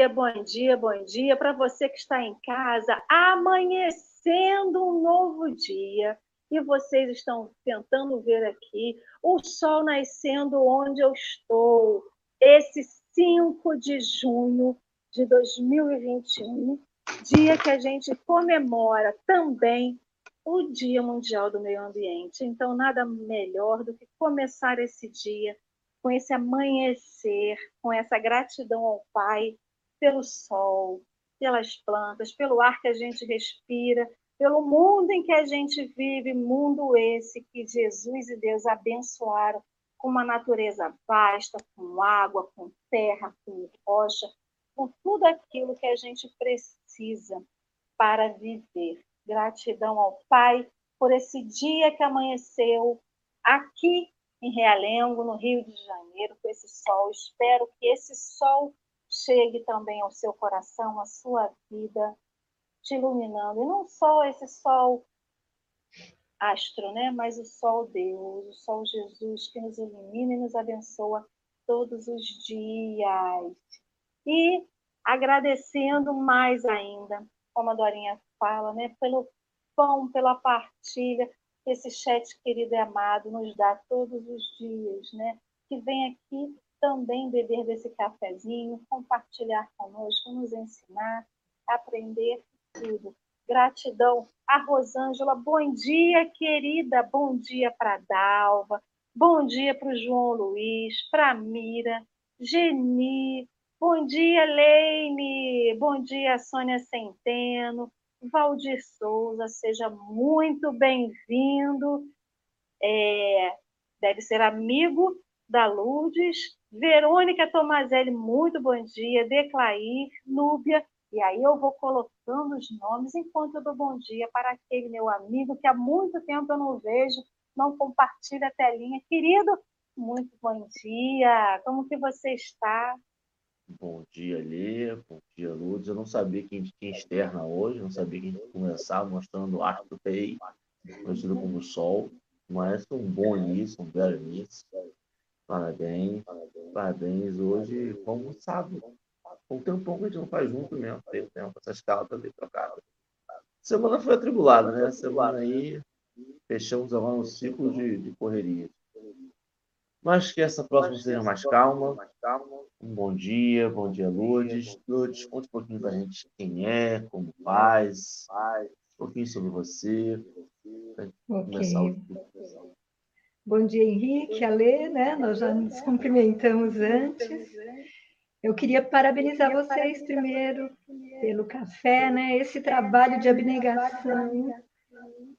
Bom dia, bom dia, bom dia para você que está em casa, amanhecendo um novo dia. E vocês estão tentando ver aqui o sol nascendo onde eu estou. Esse 5 de junho de 2021, dia que a gente comemora também o Dia Mundial do Meio Ambiente. Então, nada melhor do que começar esse dia com esse amanhecer, com essa gratidão ao Pai pelo sol, pelas plantas, pelo ar que a gente respira, pelo mundo em que a gente vive, mundo esse que Jesus e Deus abençoaram com uma natureza vasta, com água, com terra, com rocha, com tudo aquilo que a gente precisa para viver. Gratidão ao Pai por esse dia que amanheceu aqui em Realengo, no Rio de Janeiro, com esse sol. Espero que esse sol chegue também ao seu coração, à sua vida, te iluminando. E não só esse sol astro, né? mas o sol Deus, o sol Jesus, que nos ilumina e nos abençoa todos os dias. E agradecendo mais ainda, como a Dorinha fala, né? pelo pão, pela partilha, esse chat querido e amado nos dá todos os dias, né? Que vem aqui também beber desse cafezinho, compartilhar conosco, nos ensinar, aprender tudo. Gratidão a Rosângela. Bom dia, querida. Bom dia para Dalva. Bom dia para o João Luiz, para Mira, Geni. Bom dia, Leime. Bom dia, Sônia Centeno. Valdir Souza, seja muito bem-vindo. É, deve ser amigo da Lourdes. Verônica Tomazelli, muito bom dia. Declair, Núbia. E aí eu vou colocando os nomes enquanto eu dou bom dia para aquele meu amigo que há muito tempo eu não vejo, não compartilha a telinha. Querido, muito bom dia. Como que você está? Bom dia, Lê. Bom dia, Lourdes. Eu não sabia quem tinha externa hoje, não sabia que a gente começar mostrando o do rei, conhecido como Sol. Mas um bom início, um belo início. Parabéns, parabéns. Hoje, como sábado. Um tempão que a gente não faz junto mesmo. Tem tempo, essa escala tá bem trocada. Semana foi atribulada, né? Semana aí, fechamos agora um ciclo de, de correria. Mas que essa próxima seja mais calma. Um bom dia, bom dia, Lourdes. Lourdes, conta um pouquinho pra gente quem é, como faz, um pouquinho sobre você. Okay. Bom dia, Henrique, Alê, né? Nós já nos cumprimentamos antes. Eu queria parabenizar vocês primeiro pelo café, né? Esse trabalho de abnegação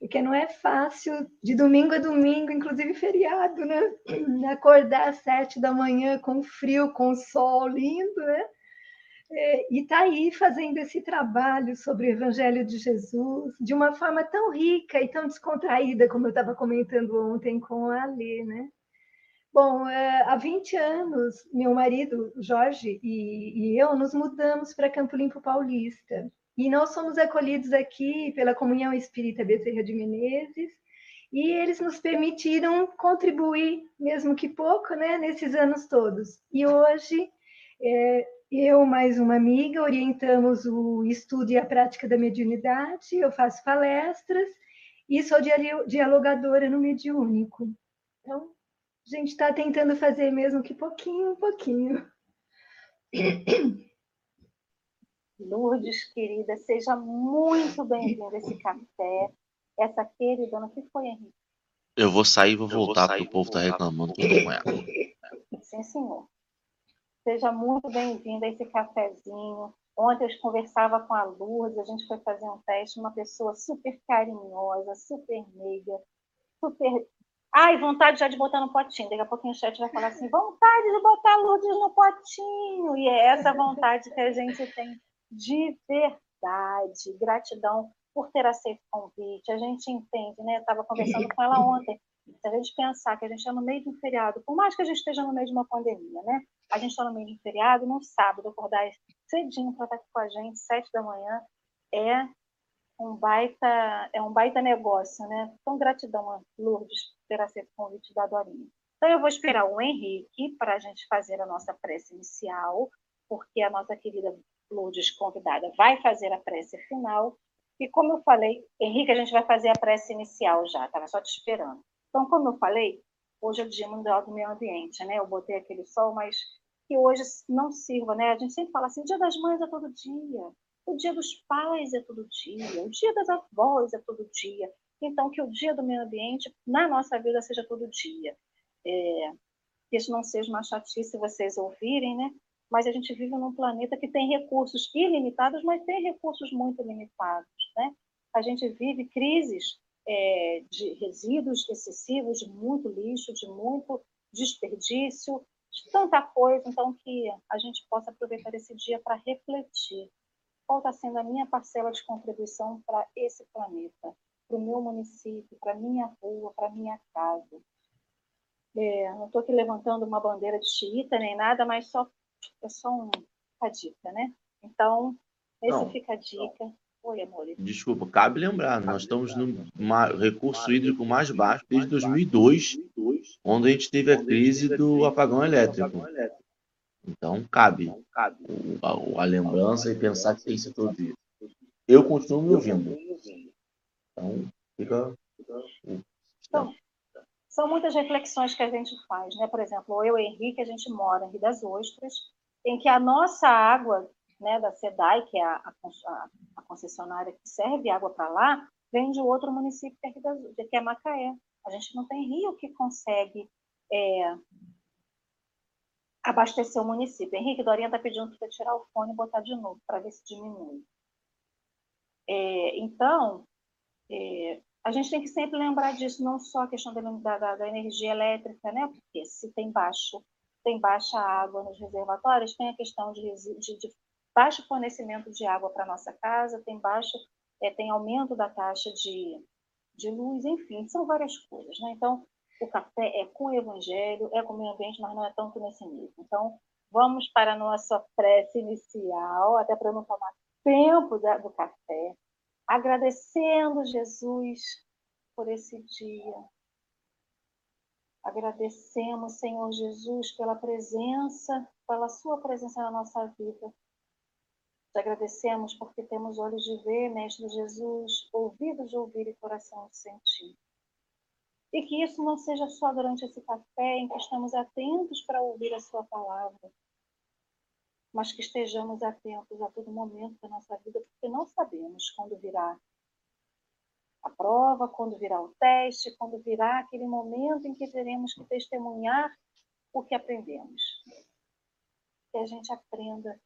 porque não é fácil de domingo a domingo, inclusive feriado, né? Acordar às sete da manhã com frio, com sol lindo, né? E tá aí fazendo esse trabalho sobre o Evangelho de Jesus de uma forma tão rica e tão descontraída, como eu estava comentando ontem com a Lê, né? Bom, é, há 20 anos, meu marido, Jorge, e, e eu nos mudamos para Campo Limpo Paulista. E nós somos acolhidos aqui pela Comunhão Espírita Bezerra de Menezes, e eles nos permitiram contribuir, mesmo que pouco, né, nesses anos todos. E hoje, é, eu mais uma amiga orientamos o estudo e a prática da mediunidade, eu faço palestras e sou dialogadora no Mediúnico. Então, a gente está tentando fazer mesmo que pouquinho, pouquinho. Lourdes, querida, seja muito bem-vinda a esse café. Essa queridona que foi, Henrique? Eu vou sair e vou voltar, porque o povo está reclamando que eu não Sim, senhor. Seja muito bem-vinda a esse cafezinho. Ontem eu conversava com a Lourdes, a gente foi fazer um teste, uma pessoa super carinhosa, super meiga, super. Ai, vontade já de botar no potinho. Daqui a pouquinho o chat vai falar assim: vontade de botar Lourdes no potinho. E é essa vontade que a gente tem de verdade. Gratidão por ter aceito o convite. A gente entende, né? Eu estava conversando com ela ontem. Se a gente pensar que a gente está no meio de um feriado, por mais que a gente esteja no meio de uma pandemia, né? A gente está no meio de um feriado, no sábado, acordar cedinho para estar aqui com a gente, sete da manhã, é um baita, é um baita negócio, né? Então, gratidão, Lourdes, por ter aceito o convite da Dorinha. Então, eu vou esperar o Henrique para a gente fazer a nossa prece inicial porque a nossa querida Lourdes, convidada, vai fazer a prece final. E como eu falei, Henrique, a gente vai fazer a prece inicial já, estava só te esperando. Então, como eu falei, hoje é o Dia Mundial do Meio Ambiente, né? Eu botei aquele sol, mas que hoje não sirva, né? A gente sempre fala assim, Dia das Mães é todo dia, o Dia dos Pais é todo dia, o Dia das Avós é todo dia. Então, que o Dia do Meio Ambiente na nossa vida seja todo dia. É, que isso não seja uma chatice vocês ouvirem, né? Mas a gente vive num planeta que tem recursos ilimitados, mas tem recursos muito limitados, né? A gente vive crises é, de resíduos excessivos, de muito lixo, de muito desperdício, de tanta coisa, então que a gente possa aproveitar esse dia para refletir qual está sendo a minha parcela de contribuição para esse planeta, para o meu município, para a minha rua, para a minha casa. É, não estou aqui levantando uma bandeira de xiita nem nada, mas só, é só um, uma dica, né? Então, esse não, fica a dica. Não. Desculpa, cabe lembrar, nós estamos no recurso hídrico mais baixo desde 2002, onde a gente teve a crise do apagão elétrico. Então, cabe a, a lembrança e pensar que tem isso todo dia. Eu continuo me ouvindo. Então, fica. Então, são muitas reflexões que a gente faz, né? Por exemplo, eu e Henrique, a gente mora em Rio das Ostras, em que a nossa água né, da SEDAI, que é a, a, a concessionária que serve água para lá, vem de outro município que é, das, que é Macaé. A gente não tem rio que consegue é, abastecer o município. Henrique Dorinha está pedindo para tirar o fone e botar de novo, para ver se diminui. É, então, é, a gente tem que sempre lembrar disso, não só a questão da, da, da energia elétrica, né? porque se tem baixo tem baixa água nos reservatórios, tem a questão de, de, de baixo fornecimento de água para nossa casa, tem baixo, é, tem aumento da taxa de, de luz, enfim, são várias coisas. Né? Então, o café é com o evangelho, é com o meio ambiente, mas não é tanto nesse nível. Então, vamos para a nossa prece inicial, até para não tomar tempo da, do café, agradecendo Jesus por esse dia. Agradecemos, Senhor Jesus, pela presença, pela Sua presença na nossa vida. Te agradecemos porque temos olhos de ver, Mestre Jesus, ouvidos de ouvir e coração de sentir. E que isso não seja só durante esse café em que estamos atentos para ouvir a Sua palavra, mas que estejamos atentos a todo momento da nossa vida, porque não sabemos quando virá a prova, quando virá o teste, quando virá aquele momento em que teremos que testemunhar o que aprendemos. Que a gente aprenda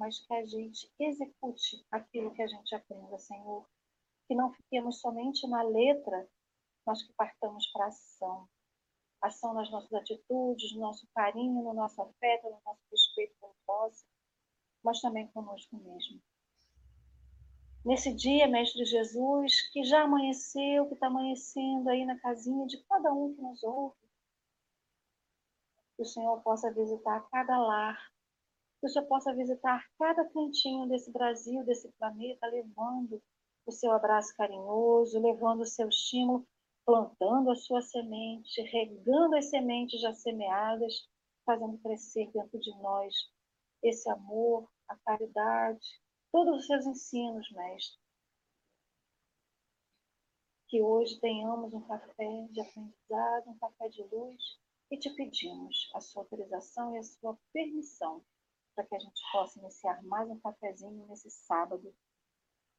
mas que a gente execute aquilo que a gente aprenda, Senhor. Que não fiquemos somente na letra, mas que partamos para a ação. Ação nas nossas atitudes, no nosso carinho, no nosso afeto, no nosso respeito pelo próximo, mas também conosco mesmo. Nesse dia, Mestre Jesus, que já amanheceu, que está amanhecendo aí na casinha de cada um que nos ouve, que o Senhor possa visitar cada lar, que você possa visitar cada cantinho desse Brasil, desse planeta, levando o seu abraço carinhoso, levando o seu estímulo, plantando a sua semente, regando as sementes já semeadas, fazendo crescer dentro de nós esse amor, a caridade, todos os seus ensinos, mestre. Que hoje tenhamos um café de aprendizado, um café de luz, e te pedimos a sua autorização e a sua permissão para que a gente possa iniciar mais um cafezinho nesse sábado,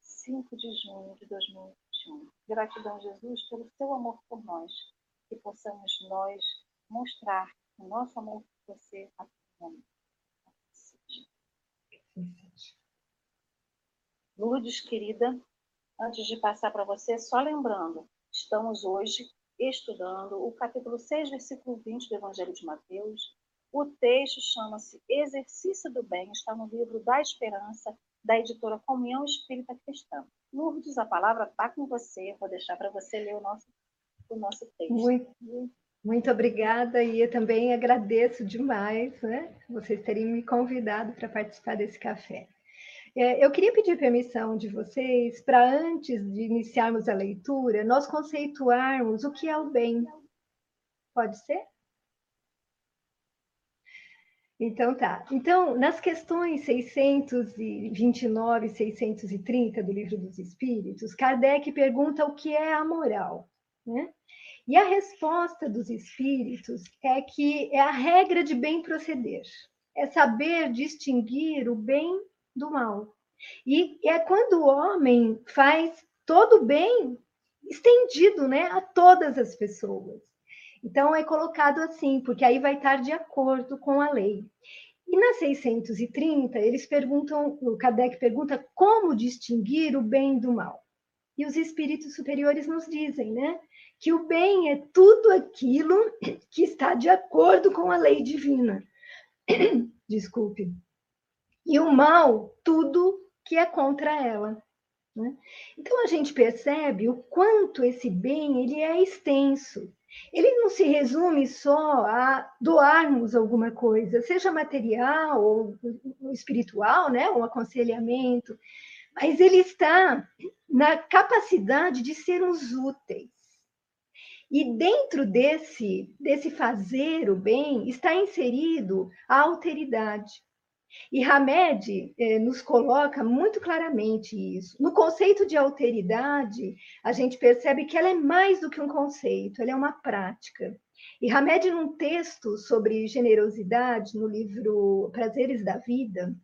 5 de junho de 2021. Gratidão, Jesus, pelo seu amor por nós, que possamos nós mostrar o nosso amor por você a. Lourdes, querida, antes de passar para você, só lembrando, estamos hoje estudando o capítulo 6, versículo 20 do Evangelho de Mateus, o texto chama-se Exercício do Bem, está no livro da Esperança, da editora Comunhão Espírita Cristã. Lourdes, a palavra está com você, vou deixar para você ler o nosso, o nosso texto. Muito, muito obrigada e eu também agradeço demais né, vocês terem me convidado para participar desse café. É, eu queria pedir permissão de vocês para, antes de iniciarmos a leitura, nós conceituarmos o que é o bem. Pode ser? Então tá. Então, nas questões 629 e 630 do Livro dos Espíritos, Kardec pergunta o que é a moral, né? E a resposta dos espíritos é que é a regra de bem proceder, é saber distinguir o bem do mal. E é quando o homem faz todo o bem estendido né, a todas as pessoas. Então, é colocado assim, porque aí vai estar de acordo com a lei. E na 630, eles perguntam, o Kardec pergunta como distinguir o bem do mal. E os espíritos superiores nos dizem, né, que o bem é tudo aquilo que está de acordo com a lei divina. Desculpe. E o mal, tudo que é contra ela. Né? Então a gente percebe o quanto esse bem ele é extenso. Ele não se resume só a doarmos alguma coisa, seja material ou espiritual, né, um aconselhamento, mas ele está na capacidade de sermos úteis. E dentro desse, desse fazer o bem está inserido a alteridade. E Hamed eh, nos coloca muito claramente isso. No conceito de alteridade, a gente percebe que ela é mais do que um conceito, ela é uma prática. E Hamed, num texto sobre generosidade, no livro Prazeres da Vida,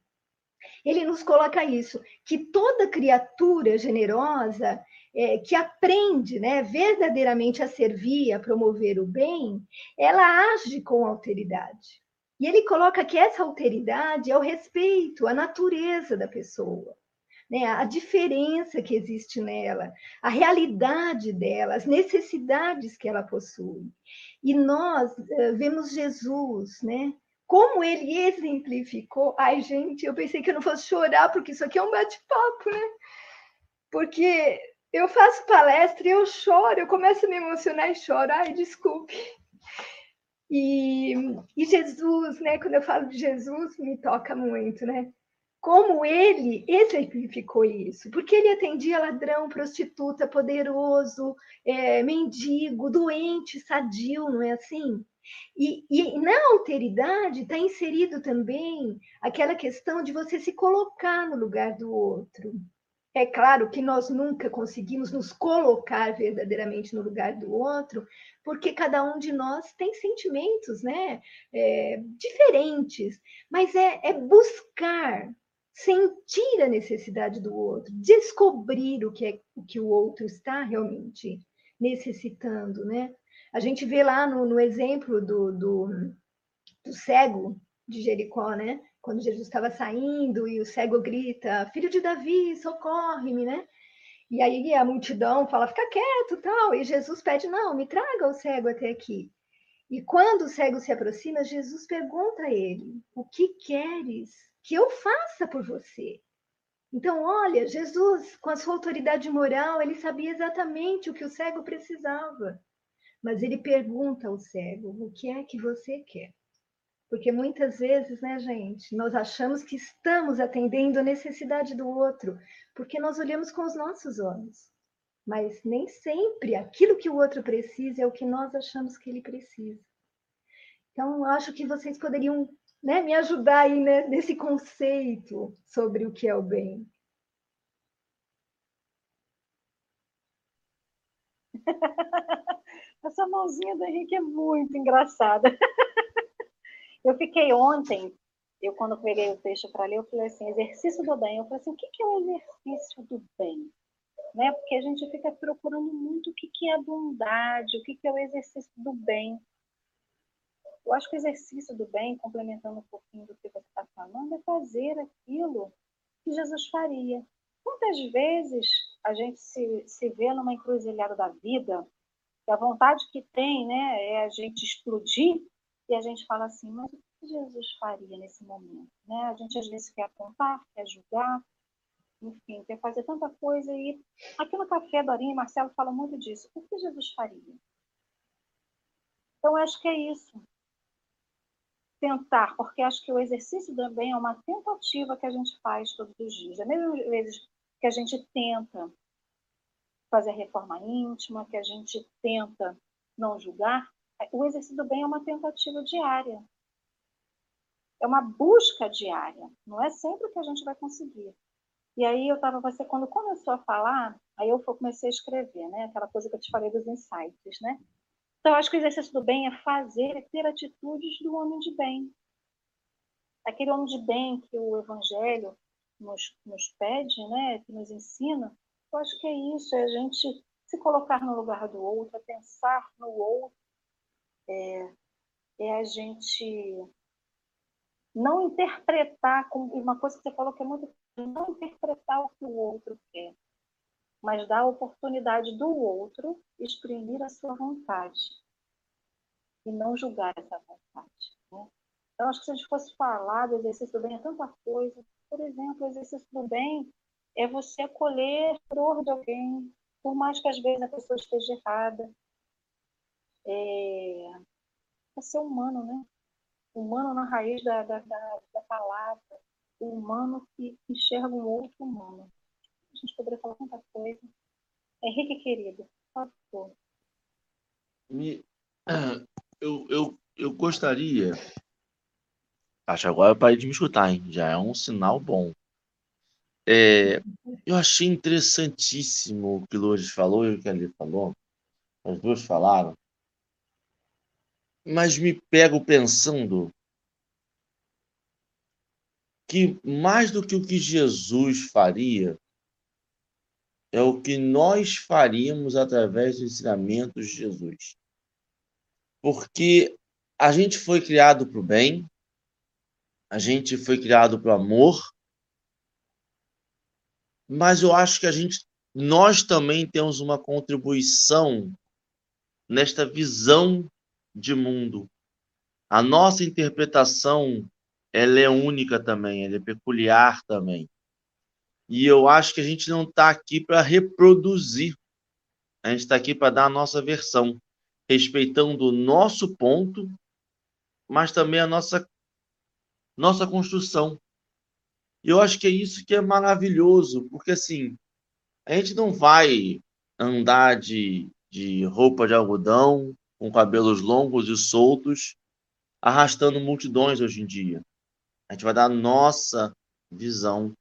ele nos coloca isso, que toda criatura generosa é, que aprende né, verdadeiramente a servir, a promover o bem, ela age com alteridade. E ele coloca que essa alteridade é o respeito à natureza da pessoa, né? a diferença que existe nela, a realidade dela, as necessidades que ela possui. E nós uh, vemos Jesus, né? Como ele exemplificou. Ai, gente, eu pensei que eu não fosse chorar, porque isso aqui é um bate-papo, né? Porque eu faço palestra e eu choro, eu começo a me emocionar e choro. Ai, desculpe. E, e Jesus, né? Quando eu falo de Jesus, me toca muito, né? Como ele exemplificou isso, porque ele atendia ladrão, prostituta, poderoso, é, mendigo, doente, sadio, não é assim? E, e, na alteridade está inserido também aquela questão de você se colocar no lugar do outro. É claro que nós nunca conseguimos nos colocar verdadeiramente no lugar do outro, porque cada um de nós tem sentimentos né, é, diferentes, mas é, é buscar sentir a necessidade do outro, descobrir o que, é, o que o outro está realmente necessitando, né? A gente vê lá no, no exemplo do, do, do cego de Jericó, né? Quando Jesus estava saindo e o cego grita: Filho de Davi, socorre-me, né? E aí a multidão fala: Fica quieto, tal. E Jesus pede: Não, me traga o cego até aqui. E quando o cego se aproxima, Jesus pergunta a ele: O que queres que eu faça por você? Então, olha, Jesus, com a sua autoridade moral, ele sabia exatamente o que o cego precisava. Mas ele pergunta ao cego: O que é que você quer? Porque muitas vezes, né, gente, nós achamos que estamos atendendo a necessidade do outro, porque nós olhamos com os nossos olhos. Mas nem sempre aquilo que o outro precisa é o que nós achamos que ele precisa. Então, acho que vocês poderiam né, me ajudar aí né, nesse conceito sobre o que é o bem. Essa mãozinha do Henrique é muito engraçada. Eu fiquei ontem, eu quando peguei o texto para ler, eu falei assim, exercício do bem. Eu falei assim, o que é o exercício do bem? Né? Porque a gente fica procurando muito o que é a bondade, o que é o exercício do bem. Eu acho que o exercício do bem, complementando um pouquinho do que você está falando, é fazer aquilo que Jesus faria. Quantas vezes a gente se, se vê numa encruzilhada da vida, que a vontade que tem né, é a gente explodir, e a gente fala assim, mas o que Jesus faria nesse momento? Né? A gente às vezes quer apontar, quer julgar, enfim, quer fazer tanta coisa. E aqui no Café, Dorinha e Marcelo falam muito disso. O que Jesus faria? Então, acho que é isso. Tentar, porque acho que o exercício também é uma tentativa que a gente faz todos os dias. É mesmo vezes que a gente tenta fazer a reforma íntima, que a gente tenta não julgar, o exercício do bem é uma tentativa diária. é uma busca diária, não é sempre que a gente vai conseguir. E aí eu estava, você quando começou a falar, aí eu comecei a escrever, né? Aquela coisa que eu te falei dos insights, né? Então, acho que o exercício do bem é fazer e ter atitudes do homem de bem. Aquele homem de bem que o Evangelho nos, nos pede, né? Que nos ensina, eu acho que é isso, é a gente se colocar no lugar do outro, é pensar no outro, é, é a gente não interpretar, como uma coisa que você falou que é muito não interpretar o que o outro quer, mas dar a oportunidade do outro exprimir a sua vontade e não julgar essa vontade. Né? Então, acho que se a gente fosse falar do exercício do bem, é tanta coisa. Por exemplo, o exercício do bem é você acolher a dor de alguém, por mais que às vezes a pessoa esteja errada. É, é ser humano, né? Humano na raiz da, da, da, da palavra o humano que enxerga um outro humano. A gente poderia falar tanta coisa. Henrique, querido, por favor. Me, eu, eu, eu gostaria. Acho agora eu parei de me escutar, hein? Já é um sinal bom. É, eu achei interessantíssimo o que o Lourdes falou e o que Ali falou. As duas falaram. Mas me pego pensando que mais do que o que Jesus faria, é o que nós faríamos através dos ensinamentos de Jesus. Porque a gente foi criado para o bem, a gente foi criado para o amor, mas eu acho que a gente, nós também temos uma contribuição nesta visão de mundo. A nossa interpretação ela é única também, ela é peculiar também. E eu acho que a gente não está aqui para reproduzir, a gente está aqui para dar a nossa versão, respeitando o nosso ponto, mas também a nossa, nossa construção. E eu acho que é isso que é maravilhoso, porque assim, a gente não vai andar de, de roupa de algodão, com cabelos longos e soltos, arrastando multidões hoje em dia. A gente vai dar a nossa visão,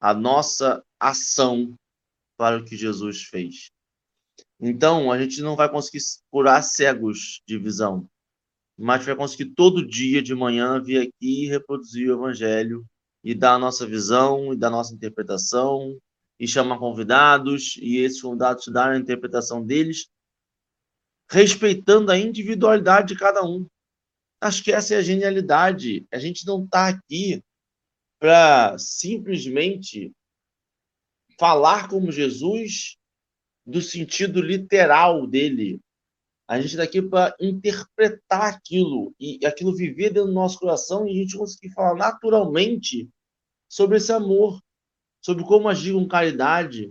a nossa ação para o que Jesus fez. Então, a gente não vai conseguir curar cegos de visão, mas vai conseguir todo dia de manhã vir aqui e reproduzir o evangelho e dar a nossa visão e dar a nossa interpretação e chamar convidados e esses convidados darem a interpretação deles, respeitando a individualidade de cada um. Acho que essa é a genialidade. A gente não está aqui para simplesmente falar como Jesus do sentido literal dele. A gente está aqui para interpretar aquilo e aquilo viver dentro do nosso coração e a gente conseguir falar naturalmente sobre esse amor, sobre como agir com caridade.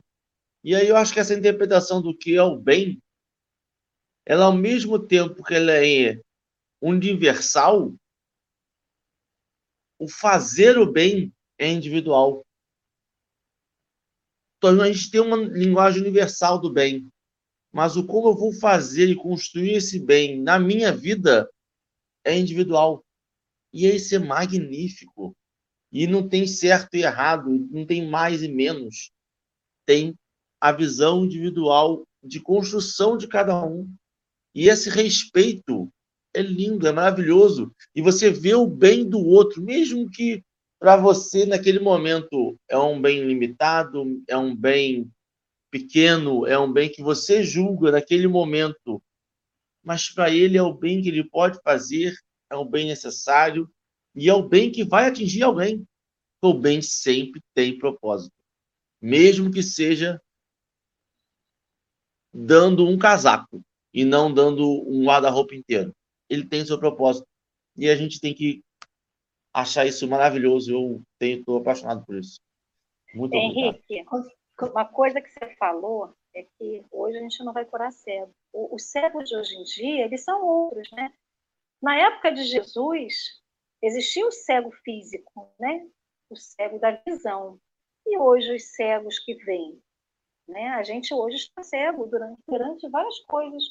E aí eu acho que essa interpretação do que é o bem, ela ao mesmo tempo que ela é universal, o fazer o bem é individual. Então, a gente tem uma linguagem universal do bem, mas o como eu vou fazer e construir esse bem na minha vida é individual. E isso é magnífico. E não tem certo e errado, não tem mais e menos. Tem a visão individual de construção de cada um. E esse respeito é lindo, é maravilhoso. E você vê o bem do outro, mesmo que para você, naquele momento, é um bem limitado, é um bem pequeno, é um bem que você julga naquele momento, mas para ele é o bem que ele pode fazer, é o bem necessário e é o bem que vai atingir alguém. O bem sempre tem propósito, mesmo que seja dando um casaco e não dando um guarda-roupa inteiro ele tem seu propósito. E a gente tem que achar isso maravilhoso. Eu estou apaixonado por isso. Muito Henrique, obrigado. uma coisa que você falou é que hoje a gente não vai curar cego. Os cegos de hoje em dia, eles são outros, né? Na época de Jesus, existia o cego físico, né? O cego da visão. E hoje os cegos que vêm, né? A gente hoje está cego durante, durante várias coisas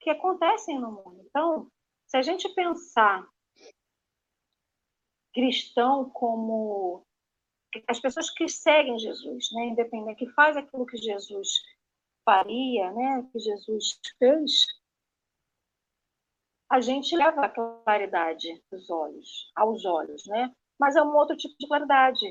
que acontecem no mundo. Então, se a gente pensar cristão como as pessoas que seguem Jesus, né, independente, que faz aquilo que Jesus faria, né, que Jesus fez, a gente leva a claridade dos olhos, aos olhos, né? Mas é um outro tipo de claridade.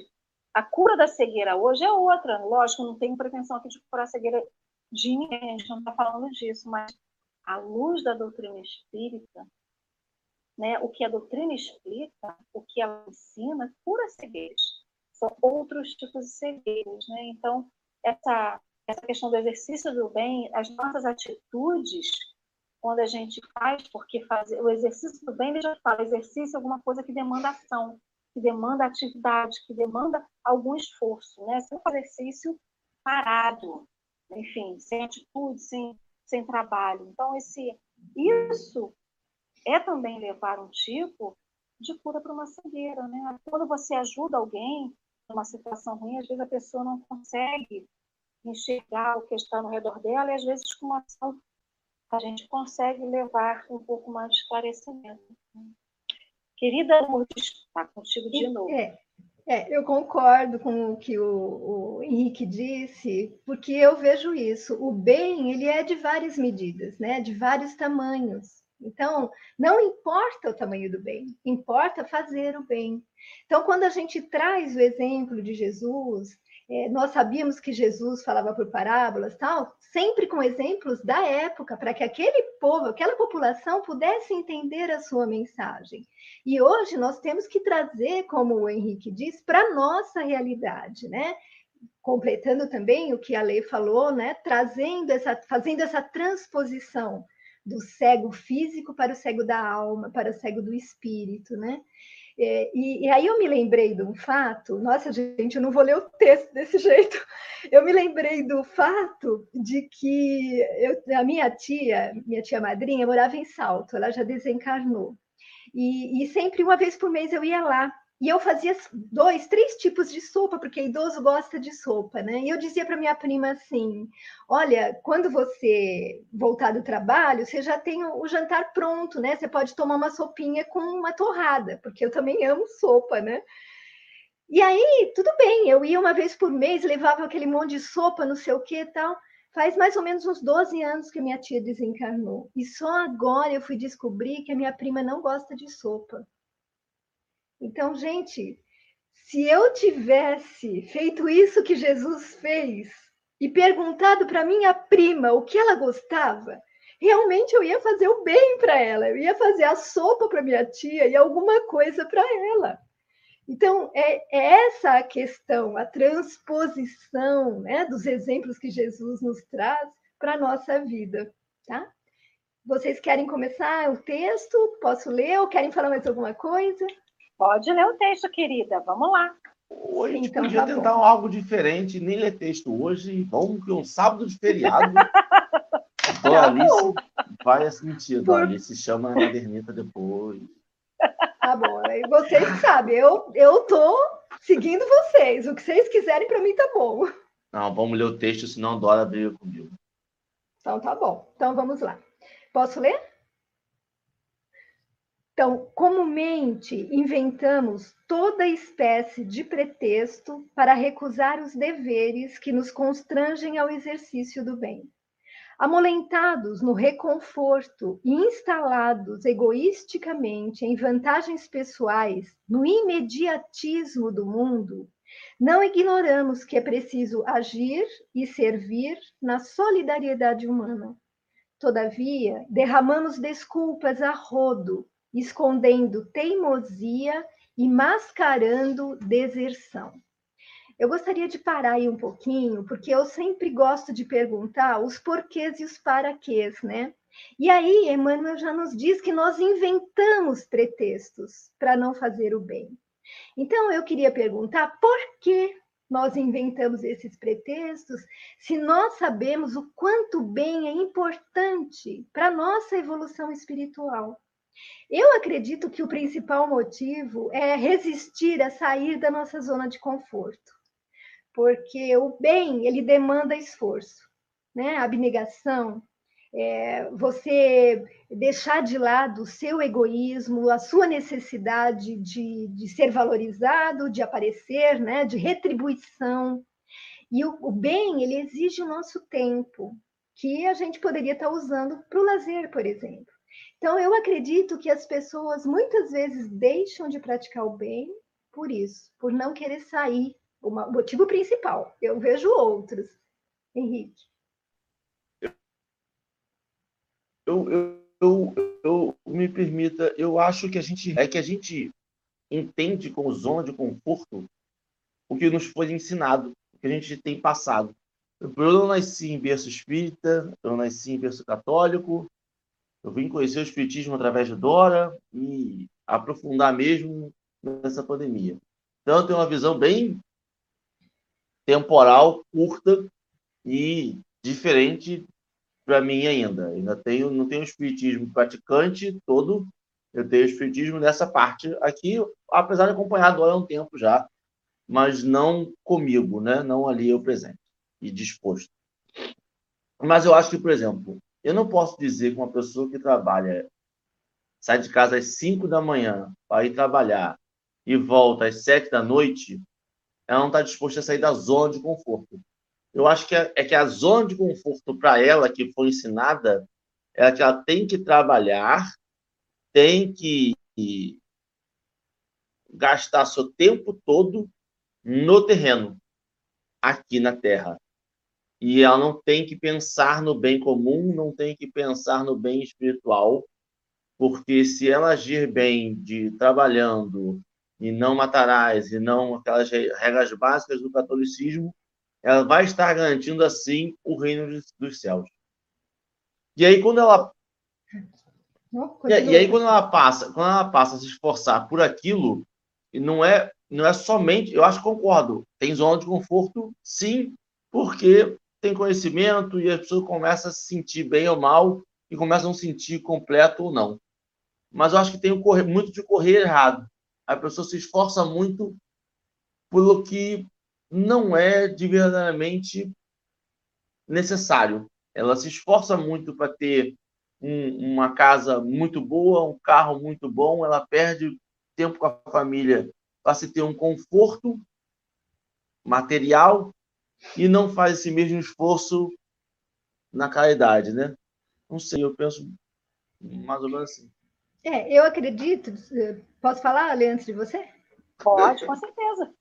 A cura da cegueira hoje é outra. Lógico, não tenho pretensão aqui de curar a cegueira de ninguém, a gente não está falando disso, mas a luz da doutrina espírita, né, o que a doutrina explica, o que ela ensina, cura cegueiras. São outros tipos de cegueiras. Né? Então, essa, essa questão do exercício do bem, as nossas atitudes, quando a gente faz, porque fazer o exercício do bem, ele já fala, exercício é alguma coisa que demanda ação, que demanda atividade, que demanda algum esforço, né? Sem um exercício parado, enfim, sem atitude, sem sem trabalho. Então, esse, isso é também levar um tipo de cura para uma cegueira. Né? Quando você ajuda alguém numa situação ruim, às vezes a pessoa não consegue enxergar o que está no redor dela, e às vezes com uma ação a gente consegue levar um pouco mais de esclarecimento. Querida Lourdes, está contigo de novo. É, é, eu concordo com o que o, o, Henrique disse, porque eu vejo isso. O bem, ele é de várias medidas, né? De vários tamanhos. Então, não importa o tamanho do bem, importa fazer o bem. Então, quando a gente traz o exemplo de Jesus, nós sabíamos que Jesus falava por parábolas, tal, sempre com exemplos da época, para que aquele povo, aquela população pudesse entender a sua mensagem. E hoje nós temos que trazer, como o Henrique diz, para a nossa realidade, né? Completando também o que a lei falou, né? Trazendo essa, fazendo essa transposição do cego físico para o cego da alma, para o cego do espírito, né? É, e, e, aí eu me lembrei de um fato, nossa gente, eu não vou ler o texto desse jeito. Eu me lembrei do fato de que eu, a minha tia, minha tia madrinha, morava em Salto, ela já desencarnou. E, e sempre uma vez por mês eu ia lá e eu fazia dois, três tipos de sopa, porque idoso gosta de sopa, né? E eu dizia para minha prima assim: olha, quando você voltar do trabalho, você já tem o jantar pronto, né? Você pode tomar uma sopinha com uma torrada, porque eu também amo sopa, né? E aí, tudo bem, eu ia uma vez por mês, levava aquele monte de sopa, não sei o que e tal. Faz mais ou menos uns 12 anos que minha tia desencarnou. E só agora eu fui descobrir que a minha prima não gosta de sopa. Então, gente, se eu tivesse feito isso que Jesus fez e perguntado para minha prima o que ela gostava, realmente eu ia fazer o bem para ela, eu ia fazer a sopa para minha tia e alguma coisa para ela. Então, é, é, essa a questão, a transposição né, dos exemplos que Jesus nos traz para a nossa vida. Tá? Vocês querem começar o texto? Posso ler ou querem falar mais alguma coisa? Pode ler o texto, querida. Vamos lá. Hoje a gente então, podia tá tentar bom. algo diferente, nem ler texto hoje. Vamos que é um sábado de feriado. então, a Alice vai sentir. Por... A Alice chama a Madernita depois. Tá bom. E vocês sabem, eu, eu tô seguindo vocês. O que vocês quiserem para mim tá bom. Não, vamos ler o texto, senão Dora briga comigo. Então tá bom. Então vamos lá. Posso ler? Então, comumente inventamos toda espécie de pretexto para recusar os deveres que nos constrangem ao exercício do bem. Amolentados no reconforto e instalados egoisticamente em vantagens pessoais, no imediatismo do mundo, não ignoramos que é preciso agir e servir na solidariedade humana. Todavia, derramamos desculpas a rodo escondendo teimosia e mascarando deserção. Eu gostaria de parar aí um pouquinho, porque eu sempre gosto de perguntar os porquês e os paraquês, né? E aí, Emmanuel já nos diz que nós inventamos pretextos para não fazer o bem. Então, eu queria perguntar por que nós inventamos esses pretextos se nós sabemos o quanto bem é importante para a nossa evolução espiritual. Eu acredito que o principal motivo é resistir a sair da nossa zona de conforto, porque o bem ele demanda esforço, né? Abnegação, é, você deixar de lado o seu egoísmo, a sua necessidade de, de ser valorizado, de aparecer, né, de retribuição. E o, o bem, ele exige o nosso tempo, que a gente poderia estar usando para o lazer, por exemplo. Então, eu acredito que as pessoas muitas vezes deixam de praticar o bem por isso, por não querer sair. O motivo principal. Eu vejo outros. Henrique. eu, eu, eu, eu, me permita, eu acho que a gente é que a gente entende como zona de conforto o que nos foi ensinado, o que a gente tem passado. Eu não nasci em berço espírita, eu nasci em berço católico, eu vim conhecer o espiritismo através de Dora e aprofundar mesmo nessa pandemia. Então, eu tenho uma visão bem temporal, curta e diferente para mim ainda. Ainda tenho, não tenho espiritismo praticante todo, eu tenho espiritismo nessa parte aqui, apesar de acompanhar a Dória há um tempo já, mas não comigo, né? não ali eu presente e disposto. Mas eu acho que, por exemplo, eu não posso dizer que uma pessoa que trabalha, sai de casa às 5 da manhã para ir trabalhar e volta às 7 da noite, ela não está disposta a sair da zona de conforto eu acho que é, é que a zona de conforto para ela que foi ensinada é que ela tem que trabalhar, tem que gastar seu tempo todo no terreno, aqui na Terra. E ela não tem que pensar no bem comum, não tem que pensar no bem espiritual, porque se ela agir bem de trabalhando e não matarás e não aquelas regras básicas do catolicismo, ela vai estar garantindo assim o reino dos céus. E aí quando ela e, e, aí quando ela passa, quando ela passa a se esforçar por aquilo, não é não é somente, eu acho que concordo, tem zona de conforto, sim, porque tem conhecimento e a pessoa começa a se sentir bem ou mal e começa a não sentir completo ou não. Mas eu acho que tem muito de correr errado. A pessoa se esforça muito pelo que não é de verdadeiramente necessário. Ela se esforça muito para ter um, uma casa muito boa, um carro muito bom, ela perde tempo com a família para se ter um conforto material e não faz esse mesmo esforço na caridade, né? Não sei, eu penso mais ou menos assim. É, eu acredito. Posso falar, Ale, antes de você? Pode, com certeza.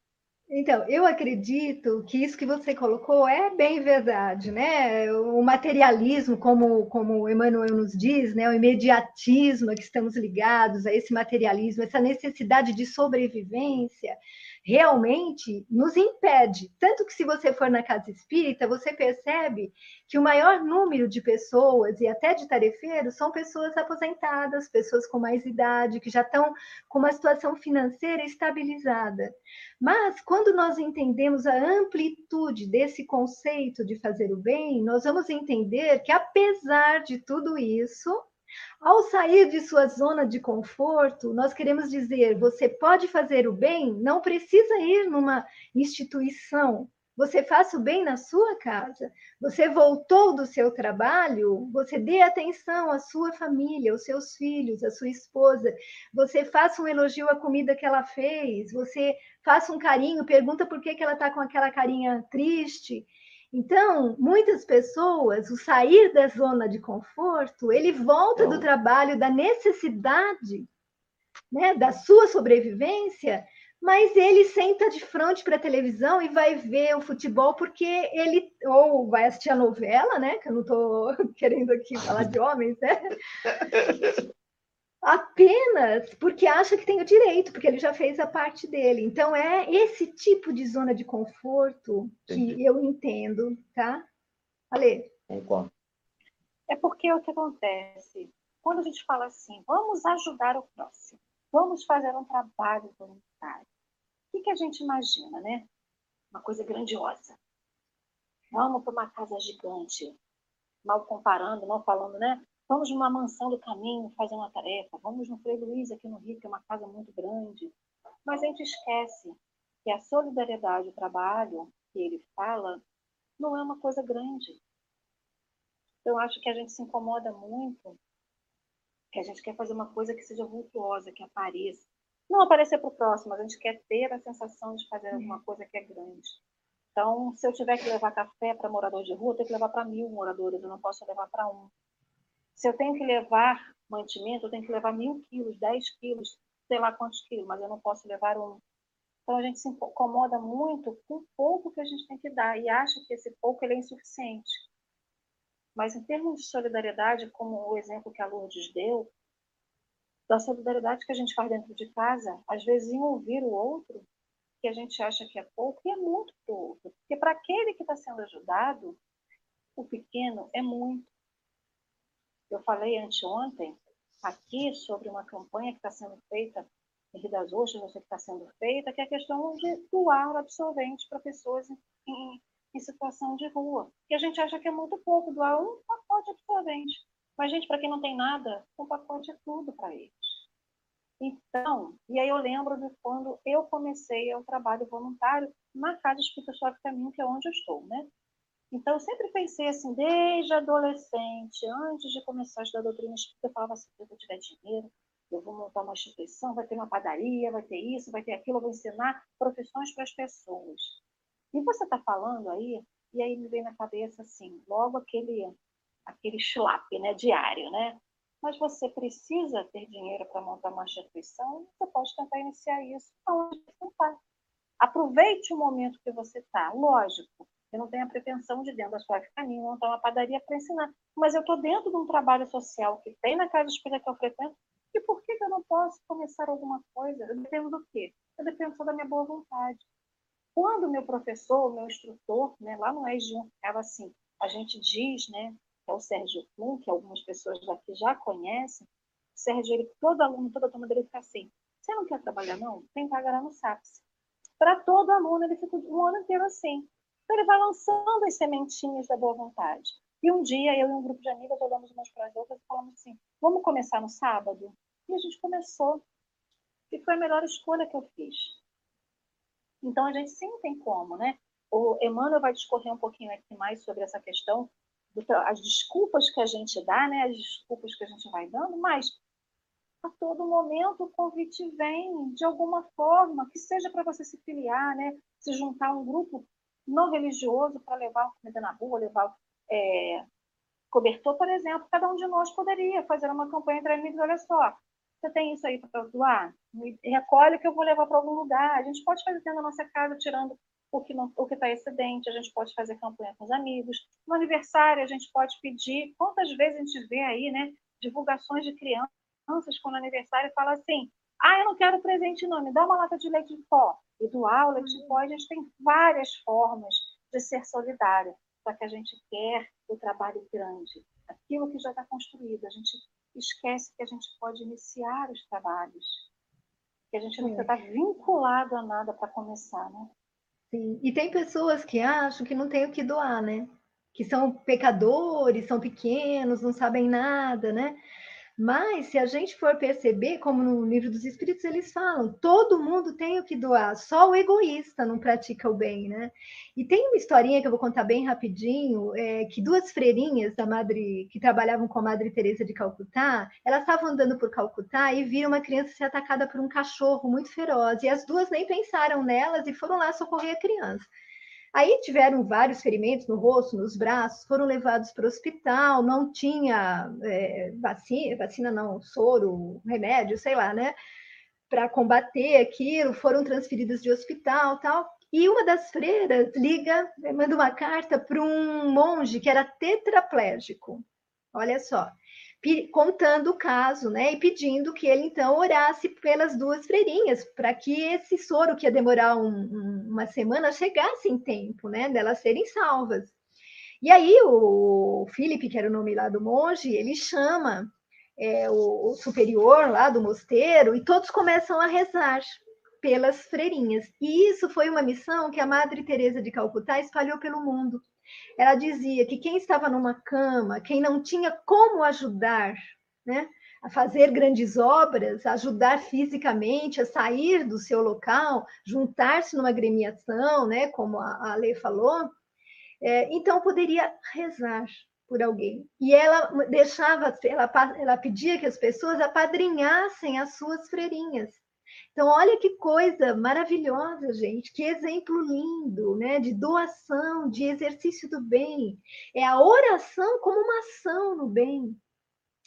Então, eu acredito que isso que você colocou é bem verdade, né? O materialismo, como, como Emmanuel nos diz, né? o imediatismo a que estamos ligados, a esse materialismo, essa necessidade de sobrevivência, realmente nos impede. Tanto que, se você for na casa espírita, você percebe que o maior número de pessoas, e até de tarefeiros, são pessoas aposentadas, pessoas com mais idade, que já estão com uma situação financeira estabilizada. Mas, quando nós entendemos a amplitude desse conceito de fazer o bem, nós vamos entender que, apesar de tudo isso, ao sair de sua zona de conforto, nós queremos dizer: você pode fazer o bem, não precisa ir numa instituição. Você faça o bem na sua casa. Você voltou do seu trabalho, você dê atenção à sua família, aos seus filhos, à sua esposa. Você faça um elogio à comida que ela fez. Você faça um carinho, pergunta por que, que ela está com aquela carinha triste. Então, muitas pessoas, o sair da zona de conforto, ele volta do trabalho, da necessidade, né, da sua sobrevivência, mas ele senta de frente para a televisão e vai ver o futebol porque ele ou vai assistir a novela, né? Que eu não estou querendo aqui falar de homens, né? apenas porque acha que tem o direito, porque ele já fez a parte dele. Então, é esse tipo de zona de conforto Entendi. que eu entendo, tá? Ale. Concordo. É porque o que acontece? Quando a gente fala assim, vamos ajudar o próximo, vamos fazer um trabalho voluntário, o que, que a gente imagina, né? Uma coisa grandiosa. Vamos para uma casa gigante, mal comparando, não falando, né? Vamos numa mansão do caminho fazer uma tarefa. Vamos no Frei Luiz aqui no Rio, que é uma casa muito grande. Mas a gente esquece que a solidariedade, o trabalho que ele fala, não é uma coisa grande. Eu acho que a gente se incomoda muito, que a gente quer fazer uma coisa que seja vultuosa, que apareça. Não aparecer para o próximo, a gente quer ter a sensação de fazer alguma coisa que é grande. Então, se eu tiver que levar café para morador de rua, eu tenho que levar para mil moradores, eu não posso levar para um. Se eu tenho que levar mantimento, eu tenho que levar mil quilos, dez quilos, sei lá quantos quilos, mas eu não posso levar um. Então, a gente se incomoda muito com o pouco que a gente tem que dar e acha que esse pouco ele é insuficiente. Mas, em termos de solidariedade, como o exemplo que a Lourdes deu, da solidariedade que a gente faz dentro de casa, às vezes em ouvir o outro, que a gente acha que é pouco, e é muito para o outro. Porque para aquele que está sendo ajudado, o pequeno é muito. Eu falei anteontem aqui sobre uma campanha que está sendo feita em Rio das Ostras, que está sendo feita, que é a questão de doar absorvente para pessoas em, em, em, situação de rua. E a gente acha que é muito pouco doar um pacote absorvente. Mas, gente, para quem não tem nada, um pacote é tudo para eles. Então, e aí eu lembro de quando eu comecei o trabalho voluntário na Casa Espírita Suave Caminho, que é onde eu estou, né? Então, eu sempre pensei assim, desde adolescente, antes de começar a estudar doutrina espírita, eu falava assim, se eu tiver dinheiro, eu vou montar uma instituição, vai ter uma padaria, vai ter isso, vai ter aquilo, eu vou ensinar profissões para as pessoas. E você está falando aí, e aí me vem na cabeça assim, logo aquele aquele schlap, né, diário, né? mas você precisa ter dinheiro para montar uma instituição, você pode tentar iniciar isso onde você está. Aproveite o momento que você está. Lógico, eu não tenho a pretensão de dentro da sua caminho montar uma padaria para ensinar, mas eu estou dentro de um trabalho social que tem na casa espírita que eu frequento, e por que, eu não posso começar alguma coisa? Eu dependo do quê? Eu dependo só da minha boa vontade. Quando meu professor, meu instrutor, né, lá no ES1, ficava assim, a gente diz, né, que é o Sérgio Plum, que algumas pessoas daqui já conhecem, o Sérgio, ele, todo aluno, toda turma dele fica assim, você não quer trabalhar não? Tem vaga lá no SAPS. Para todo aluno, ele fica um ano inteiro assim. Então, ele vai lançando as sementinhas da boa vontade. E um dia, eu e um grupo de amigas olhamos umas para as outras e falamos assim, vamos começar no sábado? E a gente começou. E foi a melhor escolha que eu fiz. Então, a gente sim tem como, né? O Emmanuel vai discorrer um pouquinho aqui mais sobre essa questão as desculpas que a gente dá, né, as desculpas que a gente vai dando, mas a todo momento o convite vem de alguma forma, que seja para você se filiar, né, se juntar a um grupo não religioso para levar comida na rua, levar é, cobertor, por exemplo. Cada um de nós poderia fazer uma campanha entre amigos, olha só, você tem isso aí para doar? recolhe que eu vou levar para algum lugar. A gente pode fazer dentro da nossa casa, tirando o que o que está excedente, a gente pode fazer campanha com os amigos. No aniversário, a gente pode pedir. Quantas vezes a gente vê aí, né, divulgações de crianças com o aniversário fala assim: ah, eu não quero presente, não, me dá uma lata de leite de pó. E doar o leite de pó, a gente tem várias formas de ser solidário, só que a gente quer o trabalho grande, aquilo que já está construído. A gente esquece que a gente pode iniciar os trabalhos, que a gente não está vinculado a nada para começar, né? Sim. E tem pessoas que acham que não tem o que doar, né? Que são pecadores, são pequenos, não sabem nada, né? Mas se a gente for perceber, como no livro dos Espíritos eles falam, todo mundo tem o que doar, só o egoísta não pratica o bem, né? E tem uma historinha que eu vou contar bem rapidinho, é, que duas freirinhas da madre que trabalhavam com a Madre Teresa de Calcutá, elas estavam andando por Calcutá e viram uma criança ser atacada por um cachorro muito feroz, e as duas nem pensaram nelas e foram lá socorrer a criança. Aí tiveram vários ferimentos no rosto, nos braços, foram levados para o hospital, não tinha é, vacina, vacina não, soro, remédio, sei lá, né? Para combater aquilo, foram transferidos de hospital tal. E uma das freiras liga, manda uma carta para um monge que era tetraplégico. Olha só contando o caso, né, e pedindo que ele então orasse pelas duas freirinhas, para que esse soro que ia demorar um, um, uma semana chegasse em tempo, né, delas serem salvas. E aí o Felipe, que era o nome lá do monge, ele chama é, o, o superior lá do mosteiro e todos começam a rezar pelas freirinhas. E isso foi uma missão que a Madre Teresa de Calcutá espalhou pelo mundo. Ela dizia que quem estava numa cama, quem não tinha como ajudar, né, a fazer grandes obras, ajudar fisicamente, a sair do seu local, juntar-se numa gremiação, né, como a, a Lê falou, é, então poderia rezar. por alguém. E ela deixava, ela, ela pedia que as pessoas apadrinhassem as suas freirinhas. Então, olha que coisa maravilhosa, gente, que exemplo lindo, né? De doação, de exercício do bem. É a oração como uma ação no bem.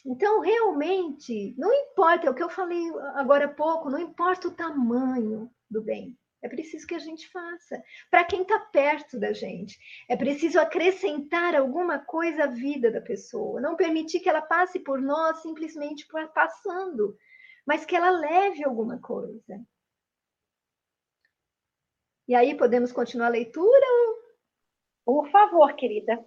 Então, realmente, não importa, é o que eu falei agora há pouco, não importa o tamanho do bem. É preciso que a gente faça. Para quem está perto da gente, é preciso acrescentar alguma coisa à vida da pessoa. Não permitir que ela passe por nós simplesmente passando, mas que ela leve alguma coisa. E aí, podemos continuar a leitura? Por favor, querida.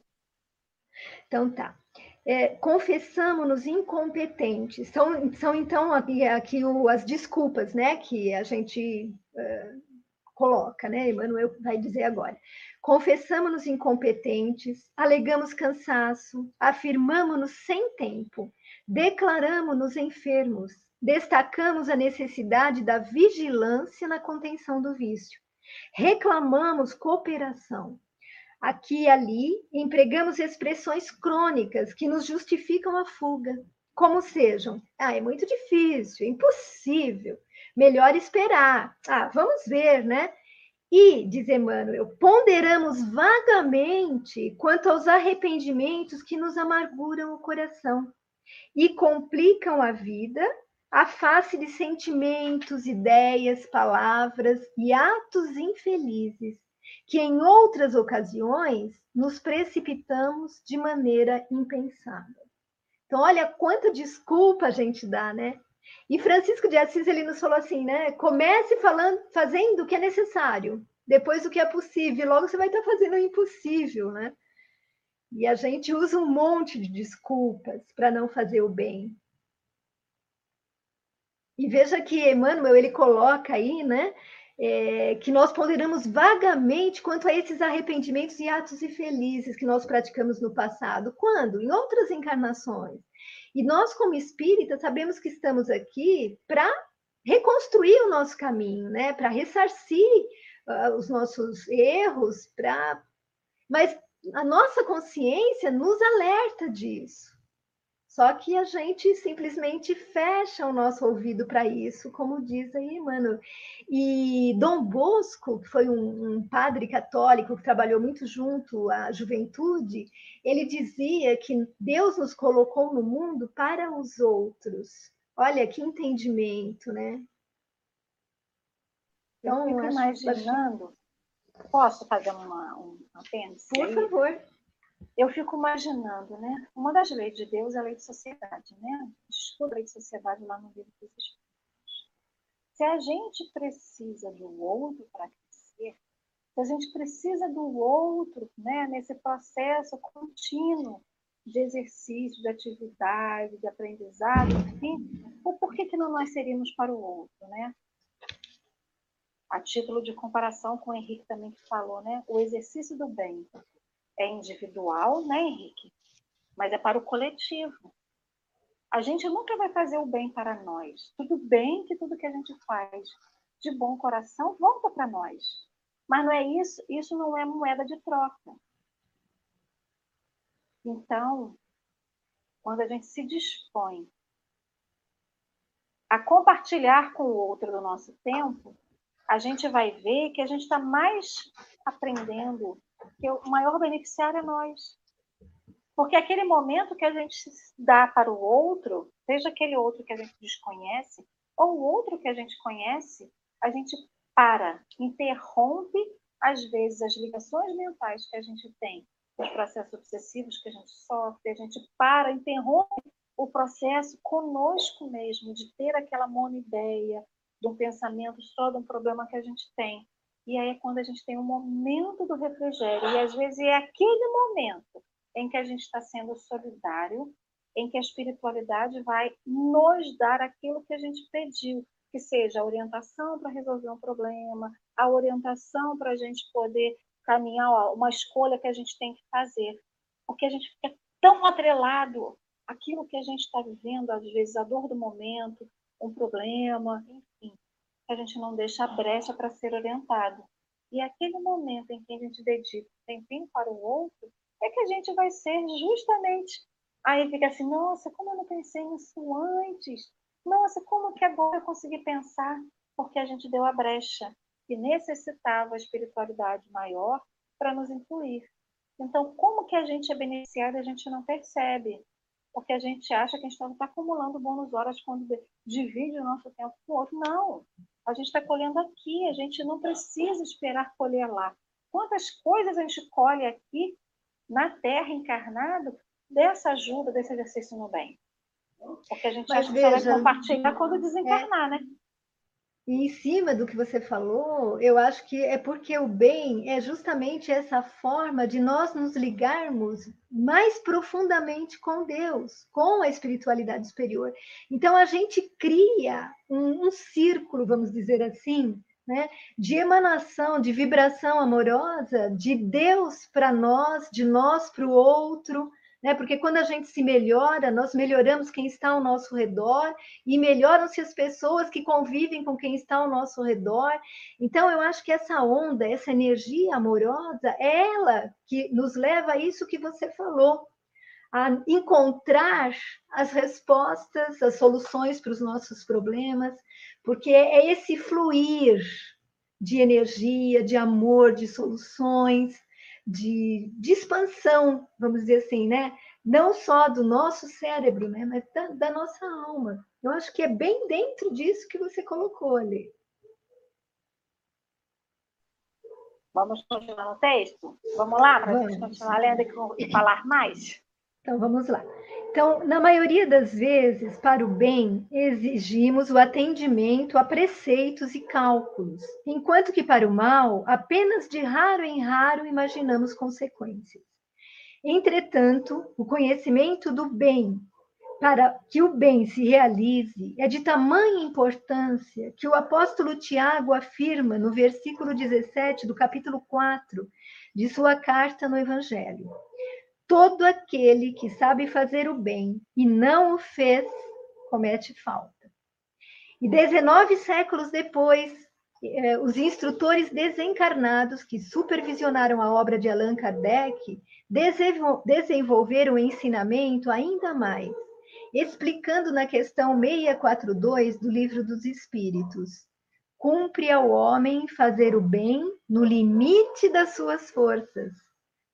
Então tá. É, confessamos-nos incompetentes. São, são então aqui, aqui o, as desculpas, né, que a gente uh, coloca, né? Emmanuel vai dizer agora. Confessamos-nos incompetentes, alegamos cansaço, afirmamos-nos sem tempo, declaramos-nos enfermos, destacamos a necessidade da vigilância na contenção do vício, reclamamos cooperação. Aqui e ali, empregamos expressões crônicas que nos justificam a fuga, como sejam: ah, é muito difícil, impossível, melhor esperar. Ah, vamos ver, né? E, diz Emmanuel, ponderamos vagamente quanto aos arrependimentos que nos amarguram o coração e complicam a vida à face de sentimentos, ideias, palavras e atos infelizes, que em outras ocasiões nos precipitamos de maneira impensada. Então, olha quanta desculpa a gente dá, né? E Francisco de Assis ele nos falou assim, né? Comece falando, fazendo o que é necessário, depois o que é possível, logo você vai estar fazendo o impossível, né? E a gente usa um monte de desculpas para não fazer o bem. E veja que Emmanuel ele coloca aí, né? É, que nós ponderamos vagamente quanto a esses arrependimentos e atos infelizes que nós praticamos no passado. Quando? Em outras encarnações. E nós, como espíritas, sabemos que estamos aqui para reconstruir o nosso caminho, né? Para ressarcir uh, os nossos erros, para. Mas a nossa consciência nos alerta disso. Só que a gente simplesmente fecha o nosso ouvido para isso, como diz aí, mano. E Dom Bosco, que foi um, um, padre católico que trabalhou muito junto à juventude, ele dizia que Deus nos colocou no mundo para os outros. Olha que entendimento, né? Então, eu fico imaginando. Posso fazer uma, um apêndice? Por aí? favor eu fico imaginando, né? Uma das leis de Deus é a lei de sociedade, né? Estuda a lei de sociedade lá no livro dos Espíritos. Se a gente precisa do outro para crescer, se a gente precisa do outro, né? Nesse processo contínuo de exercício, de atividade, de aprendizado, enfim, o porquê que não nós seríamos para o outro, né? A título de comparação com o Henrique também que falou, né? O exercício do bem é individual, né, Henrique? Mas é para o coletivo. A gente nunca vai fazer o bem para nós. Tudo bem que tudo que a gente faz de bom coração volta para nós. Mas não é isso, isso não é moeda de troca. Então, quando a gente se dispõe a compartilhar com o outro do nosso tempo, a gente vai ver que a gente está mais aprendendo que o maior beneficiário é nós. Porque aquele momento que a gente dá para o outro, seja aquele outro que a gente desconhece, ou o outro que a gente conhece, a gente para, interrompe, às vezes, as ligações mentais que a gente tem, os processos obsessivos que a gente sofre, a gente para, interrompe o processo conosco mesmo, de ter aquela monoideia, de um pensamento só de um problema que a gente tem. E aí é quando a gente tem um momento do refrigério. E às vezes é aquele momento em que a gente está sendo solidário, em que a espiritualidade vai nos dar aquilo que a gente pediu, que seja a orientação para resolver um problema, a orientação para a gente poder caminhar, ó, uma escolha que a gente tem que fazer. Porque a gente fica tão atrelado àquilo que a gente está vivendo, às vezes a dor do momento, um problema, enfim, que a gente não deixa brecha para ser orientado. E aquele momento em que a gente dedica um tempinho para o outro, é que a gente vai ser justamente. Aí fica assim, nossa, como eu não pensei nisso antes? Nossa, como que agora eu consegui pensar? Porque a gente deu a brecha que necessitava a espiritualidade maior para nos incluir. Então, como que a gente é beneficiado a gente não percebe? Porque a gente acha que a gente está acumulando bônus horas quando divide o nosso tempo com o outro. Não, a gente está colhendo aqui, a gente não precisa esperar colher lá. Quantas coisas a gente colhe aqui na Terra encarnado dessa ajuda, desse exercício no bem? Porque a gente Mas acha veja, que vai compartilhar quando desencarnar, é... né? E em cima do que você falou, eu acho que é porque o bem é justamente essa forma de nós nos ligarmos mais profundamente com Deus, com a espiritualidade superior. Então a gente cria um, um círculo, vamos dizer assim, né, de emanação, de vibração amorosa de Deus para nós, de nós para o outro, né? Porque quando a gente se melhora, nós melhoramos quem está ao nosso redor e melhoram-se as pessoas que convivem com quem está ao nosso redor. Então, eu acho que essa onda, essa energia amorosa, é ela que nos leva a isso que você falou, a encontrar as respostas, as soluções para os nossos problemas, porque é esse fluir de energia, de amor, de soluções, de, de expansão, vamos dizer assim, né? Não só do nosso cérebro, né? Mas da, da nossa alma. Eu acho que é bem dentro disso que você colocou ali. Vamos continuar no texto? Vamos lá, para a gente continuar lendo e falar mais? Então, vamos lá. Então, na maioria das vezes, para o bem, exigimos o atendimento a preceitos e cálculos, enquanto que para o mal, apenas de raro em raro imaginamos consequências. Entretanto, o conhecimento do bem, para que o bem se realize, é de tamanha importância que o apóstolo Tiago afirma no versículo 17 do capítulo 4 de sua carta no Evangelho todo aquele que sabe fazer o bem e não o fez, comete falta. E 19 séculos depois, eh, os instrutores desencarnados que supervisionaram a obra de Allan Kardec desenvolveram o ensinamento ainda mais, explicando na questão 642 do Livro dos Espíritos. Cumpre ao homem fazer o bem no limite das suas forças,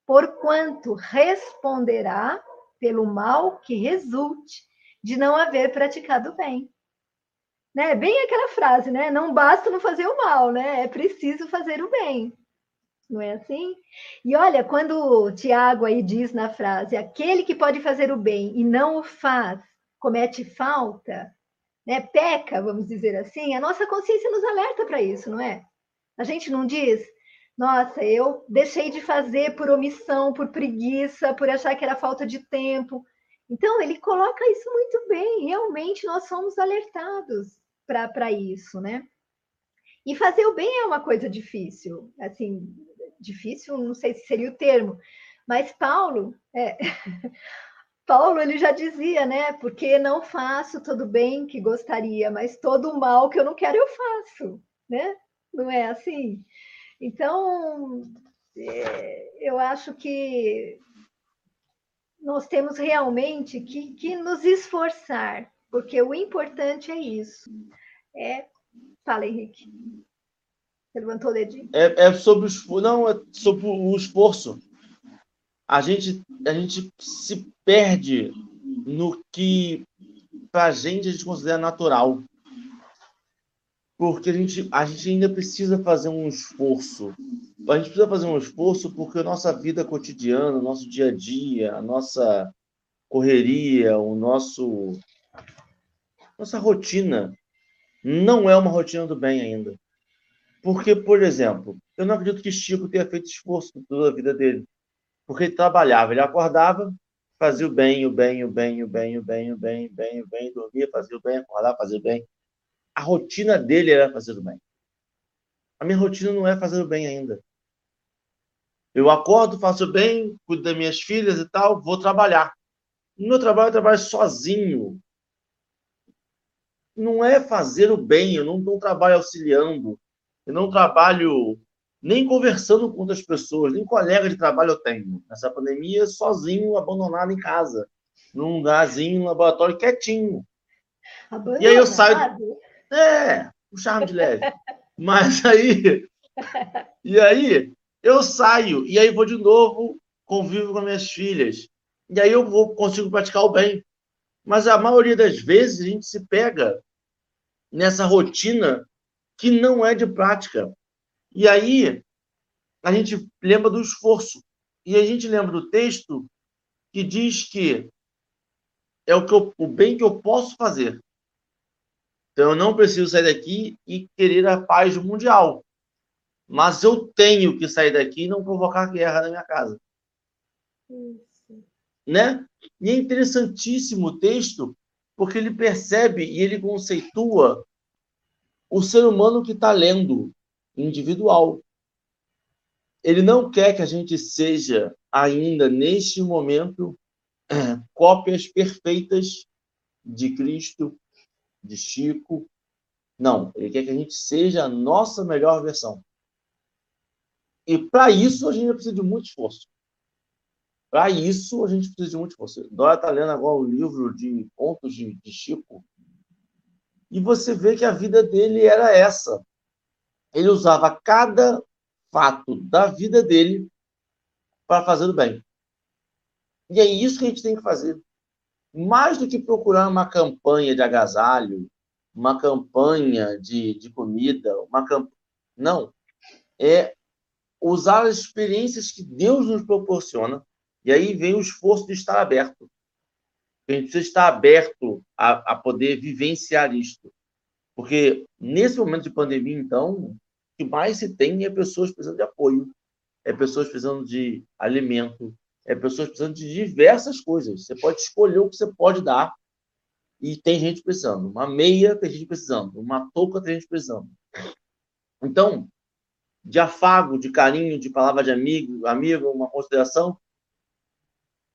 porquanto responderá pelo mal que resulte de não haver praticado bem. Né? Bem aquela frase, né? Não basta não fazer o mal, né? É preciso fazer o bem. Não é assim? E olha, quando o Tiago aí diz na frase, aquele que pode fazer o bem e não o faz, comete falta, né? Peca, vamos dizer assim, a nossa consciência nos alerta para isso, não é? A gente não diz, nossa, eu deixei de fazer por omissão, por preguiça, por achar que era falta de tempo. Então, ele coloca isso muito bem. Realmente, nós somos alertados para isso, né? E fazer o bem é uma coisa difícil. Assim, difícil, não sei se seria o termo, mas Paulo, é, Paulo ele já dizia, né? Porque não faço todo o bem que gostaria, mas todo o mal que eu não quero eu faço, né? Não é assim? Então, é, eu acho que nós temos realmente que, que nos esforçar, porque o importante é isso. É... Fala, Henrique. Você levantou o dedinho. É, é sobre o não, é sobre o esforço. A gente, a gente se perde no que para a gente a gente considera natural porque a gente, a gente ainda precisa fazer um esforço. A gente precisa fazer um esforço porque a nossa vida cotidiana, o nosso dia a dia, a nossa correria, o nosso nossa rotina não é uma rotina do bem ainda. Porque, por exemplo, eu não acredito que Chico tenha feito esforço toda a vida dele. Porque ele trabalhava, ele acordava, fazia o bem, o bem, o bem, o bem, o bem, o bem, o bem, o bem, dormia, fazia o bem, acordava, fazia o bem a rotina dele era fazer o bem. A minha rotina não é fazer o bem ainda. Eu acordo, faço o bem, cuido das minhas filhas e tal, vou trabalhar. No meu trabalho, eu trabalho sozinho. Não é fazer o bem, eu não, não trabalho auxiliando, eu não trabalho nem conversando com outras pessoas, nem colega de trabalho eu tenho. Nessa pandemia, sozinho, abandonado em casa, num lugarzinho, um laboratório quietinho. Abandonado. E aí eu saio. É, um charme de leve. Mas aí. E aí, eu saio, e aí vou de novo, convivo com minhas filhas. E aí eu vou, consigo praticar o bem. Mas a maioria das vezes a gente se pega nessa rotina que não é de prática. E aí a gente lembra do esforço. E a gente lembra do texto que diz que é o, que eu, o bem que eu posso fazer. Então eu não preciso sair daqui e querer a paz mundial. Mas eu tenho que sair daqui e não provocar guerra na minha casa. Isso. Né? E é interessantíssimo o texto, porque ele percebe e ele conceitua o ser humano que está lendo, individual. Ele não quer que a gente seja, ainda neste momento, cópias perfeitas de Cristo, de Chico. Não, ele quer que a gente seja a nossa melhor versão. E para isso a gente precisa de muito esforço. Para isso a gente precisa de muito esforço. Dora está lendo agora o livro de contos de, de Chico. E você vê que a vida dele era essa. Ele usava cada fato da vida dele para fazer o bem. E é isso que a gente tem que fazer. Mais do que procurar uma campanha de agasalho, uma campanha de, de comida, uma camp... não. É usar as experiências que Deus nos proporciona, e aí vem o esforço de estar aberto. A gente precisa estar aberto a, a poder vivenciar isto. Porque nesse momento de pandemia, então, o que mais se tem é pessoas precisando de apoio, é pessoas precisando de alimento, é pessoas precisando de diversas coisas. Você pode escolher o que você pode dar e tem gente precisando. Uma meia tem gente precisando, uma touca tem gente precisando. Então, de afago, de carinho, de palavra de amigo, amigo, uma consideração.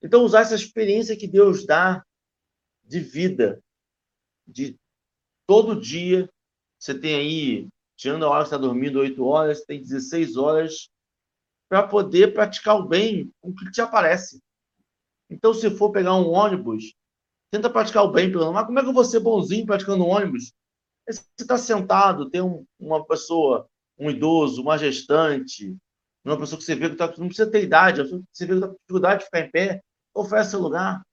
Então, usar essa experiência que Deus dá de vida, de todo dia, você tem aí, tirando a hora que está dormindo 8 horas, tem 16 horas para poder praticar o bem com o que te aparece. Então, se for pegar um ônibus, tenta praticar o bem, pelo mas como é que eu vou ser bonzinho praticando um ônibus? Você está sentado, tem um, uma pessoa um idoso, uma gestante, uma pessoa que você vê que tá, não precisa ter idade, você vê que está com dificuldade de ficar em pé, oferece lugar.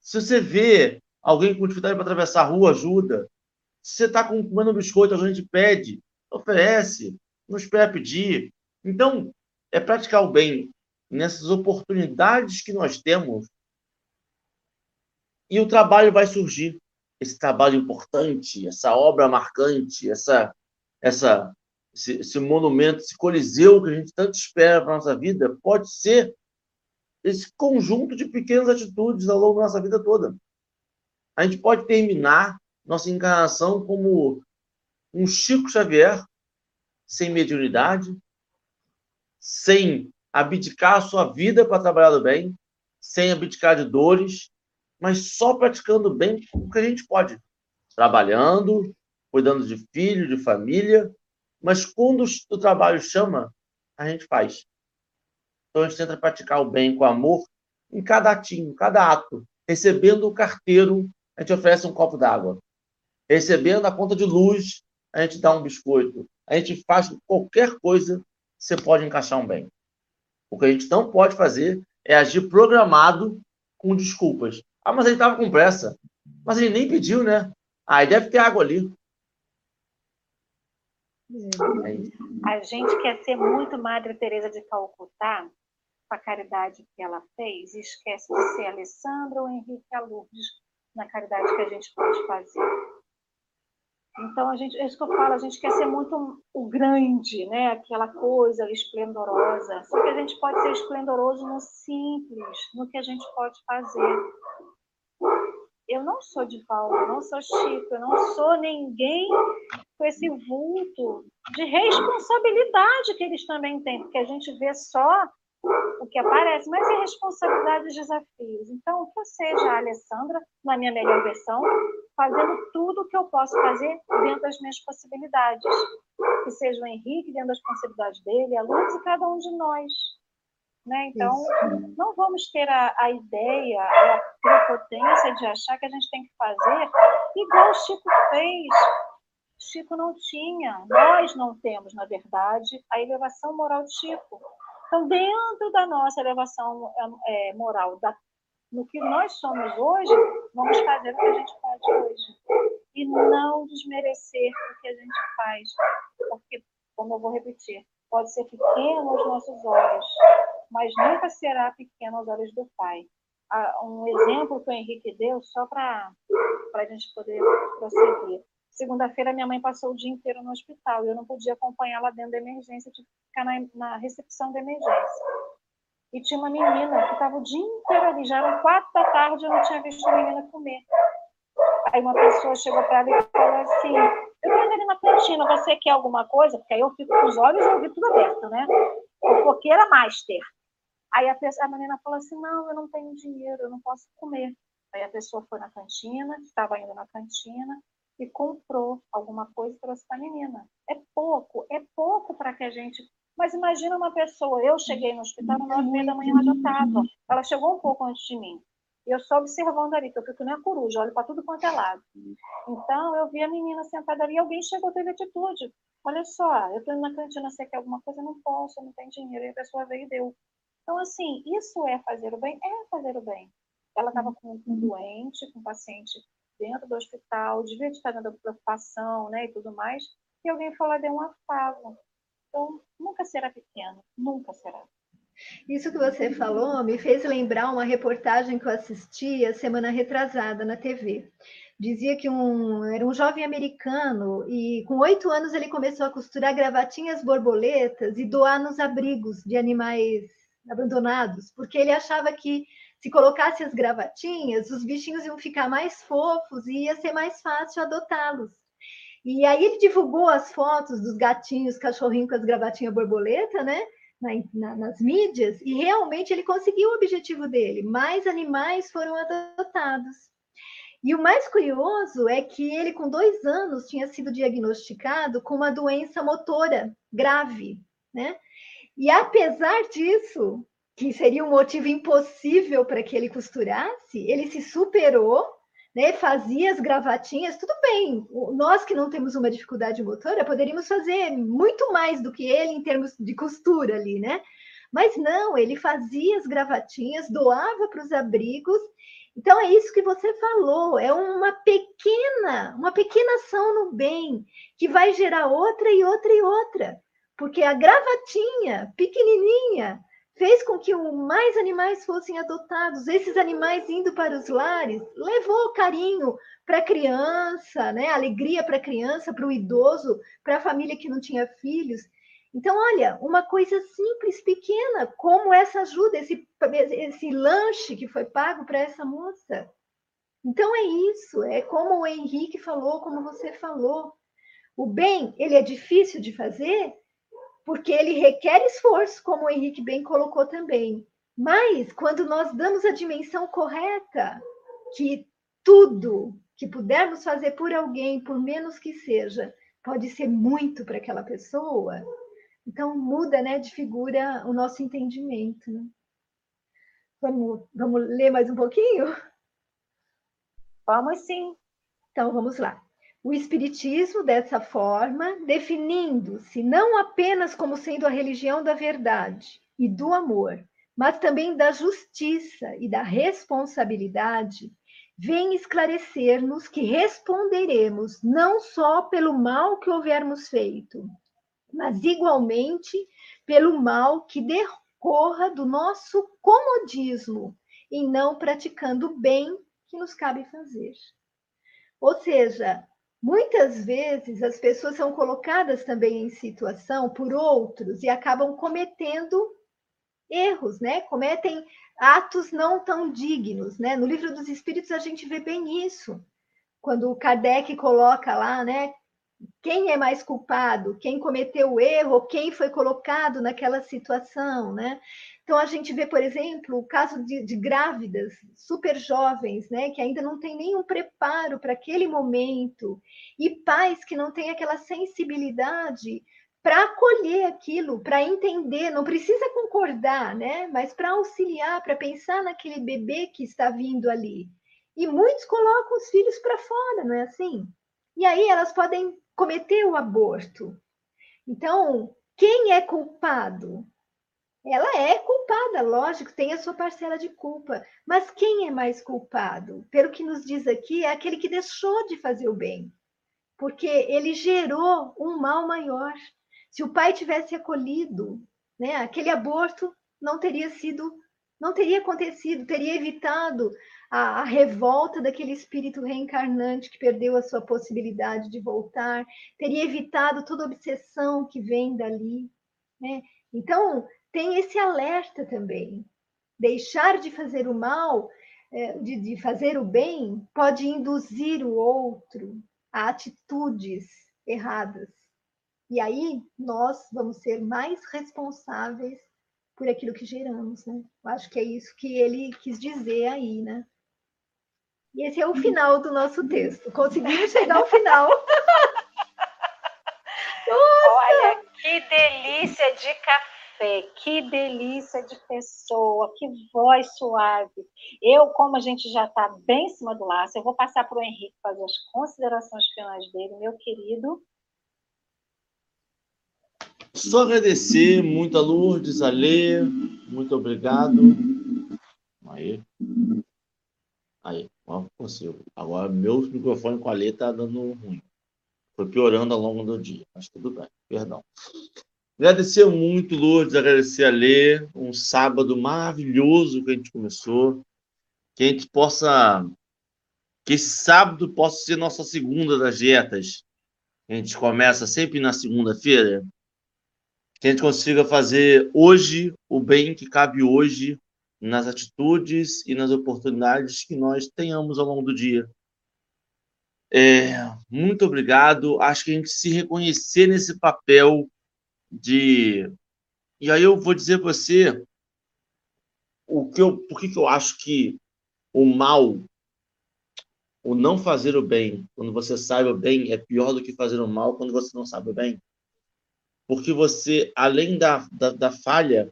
Se você vê alguém com dificuldade para atravessar a rua, ajuda. Se você está comendo um biscoito, a gente pede, oferece, não espera pedir. Então, é praticar o bem nessas oportunidades que nós temos e o trabalho vai surgir. Esse trabalho importante, essa obra marcante, essa essa, esse, esse monumento, esse coliseu que a gente tanto espera para a nossa vida, pode ser esse conjunto de pequenas atitudes ao longo da nossa vida toda. A gente pode terminar nossa encarnação como um Chico Xavier, sem mediunidade, sem abdicar a sua vida para trabalhar do bem, sem abdicar de dores, mas só praticando bem o que a gente pode. Trabalhando, cuidando de filho, de família, mas quando o trabalho chama, a gente faz. Então a gente tenta praticar o bem com amor em cada atinho, cada ato. Recebendo o carteiro, a gente oferece um copo d'água. Recebendo a conta de luz, a gente dá um biscoito. A gente faz qualquer coisa, você pode encaixar um bem. O que a gente não pode fazer é agir programado com desculpas. Ah, mas ele estava com pressa. Mas ele nem pediu, né? Ah, deve ter água ali. A gente quer ser muito Madre Teresa de Calcutá, com a caridade que ela fez, e esquece de ser Alessandra ou Henrique Lourdes na caridade que a gente pode fazer. Então, a gente, é isso que eu falo, a gente quer ser muito o grande, né? aquela coisa esplendorosa. Só que a gente pode ser esplendoroso no simples, no que a gente pode fazer eu não sou de Paulo, eu não sou Chico, eu não sou ninguém com esse vulto de responsabilidade que eles também têm, porque a gente vê só o que aparece, mas é responsabilidade e desafios. Então, que eu seja a Alessandra, na minha melhor versão, fazendo tudo o que eu posso fazer dentro das minhas possibilidades. que seja o Henrique dentro das possibilidades dele, a Luz e cada um de nós. Né? Então, Isso. não vamos ter a, a ideia, a prepotência de achar que a gente tem que fazer igual o Chico fez. Chico não tinha, nós não temos, na verdade, a elevação moral de Chico. Então, dentro da nossa elevação é, moral, da, no que nós somos hoje, vamos fazer o que a gente pode hoje. E não desmerecer o que a gente faz. Porque, como eu vou repetir, pode ser pequeno aos nossos olhos, mas nunca será pequeno aos olhos do Pai. Um exemplo que o Henrique deu, só para a gente poder prosseguir. Segunda-feira, minha mãe passou o dia inteiro no hospital e eu não podia acompanhá-la dentro da emergência, tive que ficar na, na recepção da emergência. E tinha uma menina que estava o dia inteiro ali, já eram quatro da tarde eu não tinha visto a menina comer. Aí uma pessoa chegou para ela e falou assim: Eu estou ali na cantina, você quer alguma coisa? Porque aí eu fico com os olhos e ouvi tudo aberto, né? Porque era master. Aí a, pessoa, a menina falou assim: Não, eu não tenho dinheiro, eu não posso comer. Aí a pessoa foi na cantina, estava indo na cantina, e comprou alguma coisa para a menina. É pouco, é pouco para que a gente. Mas imagina uma pessoa, eu cheguei no hospital no nove da manhã, ela já estava. Ela chegou um pouco antes de mim. E eu só observando ali, que eu fico nem a coruja, olho para tudo quanto é lado. Então, eu vi a menina sentada ali, alguém chegou, teve atitude. Olha só, eu estou indo na cantina, você quer alguma coisa? Não posso, eu não tenho dinheiro. E a pessoa veio e deu. Então, assim, isso é fazer o bem? É fazer o bem. Ela estava com um doente, com um paciente dentro do hospital, devia estar dando preocupação né, e tudo mais, e alguém e deu um afago. Então, nunca será pequeno, nunca será. Isso que você falou me fez lembrar uma reportagem que eu assisti a semana retrasada na TV. Dizia que um, era um jovem americano e com oito anos ele começou a costurar gravatinhas borboletas e doar nos abrigos de animais abandonados, porque ele achava que se colocasse as gravatinhas, os bichinhos iam ficar mais fofos e ia ser mais fácil adotá-los. E aí ele divulgou as fotos dos gatinhos, cachorrinho com as gravatinhas borboleta, né? Na, na, nas mídias, e realmente ele conseguiu o objetivo dele. Mais animais foram adotados. E o mais curioso é que ele, com dois anos, tinha sido diagnosticado com uma doença motora grave, né? E apesar disso, que seria um motivo impossível para que ele costurasse, ele se superou, né, fazia as gravatinhas, tudo bem, nós que não temos uma dificuldade motora, poderíamos fazer muito mais do que ele em termos de costura ali, né? Mas não, ele fazia as gravatinhas, doava para os abrigos. Então é isso que você falou, é uma pequena, uma pequena ação no bem que vai gerar outra e outra e outra. Porque a gravatinha pequenininha fez com que mais animais fossem adotados. Esses animais indo para os lares levou carinho para a criança, né? alegria para a criança, para o idoso, para a família que não tinha filhos. Então, olha, uma coisa simples, pequena, como essa ajuda, esse, esse lanche que foi pago para essa moça. Então, é isso, é como o Henrique falou, como você falou. O bem, ele é difícil de fazer, porque ele requer esforço, como o Henrique bem colocou também. Mas quando nós damos a dimensão correta, que tudo que pudermos fazer por alguém, por menos que seja, pode ser muito para aquela pessoa, então muda né, de figura o nosso entendimento. Né? Vamos, vamos ler mais um pouquinho? Vamos sim. Então vamos lá o Espiritismo dessa forma, definindo-se não apenas como sendo a religião da verdade e do amor, mas também da justiça e da responsabilidade, vem esclarecer-nos que responderemos não só pelo mal que houvermos feito, mas igualmente pelo mal que decorra do nosso comodismo em não praticando o bem que nos cabe fazer. Ou seja, Muitas vezes as pessoas são colocadas também em situação por outros e acabam cometendo erros, né? Cometem atos não tão dignos, né? No livro dos Espíritos a gente vê bem isso. Quando o Kardec coloca lá, né? Quem é mais culpado? Quem cometeu o erro? Quem foi colocado naquela situação, né? Então, a gente vê, por exemplo, o caso de, de grávidas super jovens, né, que ainda não tem nenhum preparo para aquele momento, e pais que não têm aquela sensibilidade para acolher aquilo, para entender, não precisa concordar, né, mas para auxiliar, para pensar naquele bebê que está vindo ali. E muitos colocam os filhos para fora, não é assim? E aí elas podem cometer o aborto. Então, quem é culpado? Ela é culpada, lógico, tem a sua parcela de culpa. Mas quem é mais culpado? Pelo que nos diz aqui, é aquele que deixou de fazer o bem. Porque ele gerou um mal maior. Se o pai tivesse acolhido, né, aquele aborto não teria sido, não teria acontecido, teria evitado a, a, revolta daquele espírito reencarnante que perdeu a sua possibilidade de voltar, teria evitado toda obsessão que vem dali. Né? Então, tem esse alerta também. Deixar de fazer o mal, é, de, de fazer o bem, pode induzir o outro a atitudes erradas. E aí nós vamos ser mais responsáveis por aquilo que geramos, né? Eu acho que é isso que ele quis dizer aí, né? E esse é o final do nosso texto. Conseguimos chegar ao final. Olha, que delícia de café, que delícia de pessoa, que voz suave. Eu, como a gente já está bem em cima do laço, eu vou passar para o Henrique fazer as considerações finais dele, meu querido. Só agradecer muito a Lourdes, a Lê, muito obrigado. Aí. Aí, consigo. Agora, meu microfone com a Lê tá dando ruim. Foi piorando ao longo do dia, mas tudo bem, perdão. Agradecer muito, Lourdes, agradecer a Lê. Um sábado maravilhoso que a gente começou. Que a gente possa. Que esse sábado possa ser nossa segunda das dietas. A gente começa sempre na segunda-feira que a gente consiga fazer hoje o bem que cabe hoje nas atitudes e nas oportunidades que nós tenhamos ao longo do dia. É, muito obrigado. Acho que a gente se reconhecer nesse papel de. E aí eu vou dizer para você o que eu, por que, que eu acho que o mal, o não fazer o bem, quando você sabe o bem, é pior do que fazer o mal quando você não sabe o bem porque você, além da, da, da falha,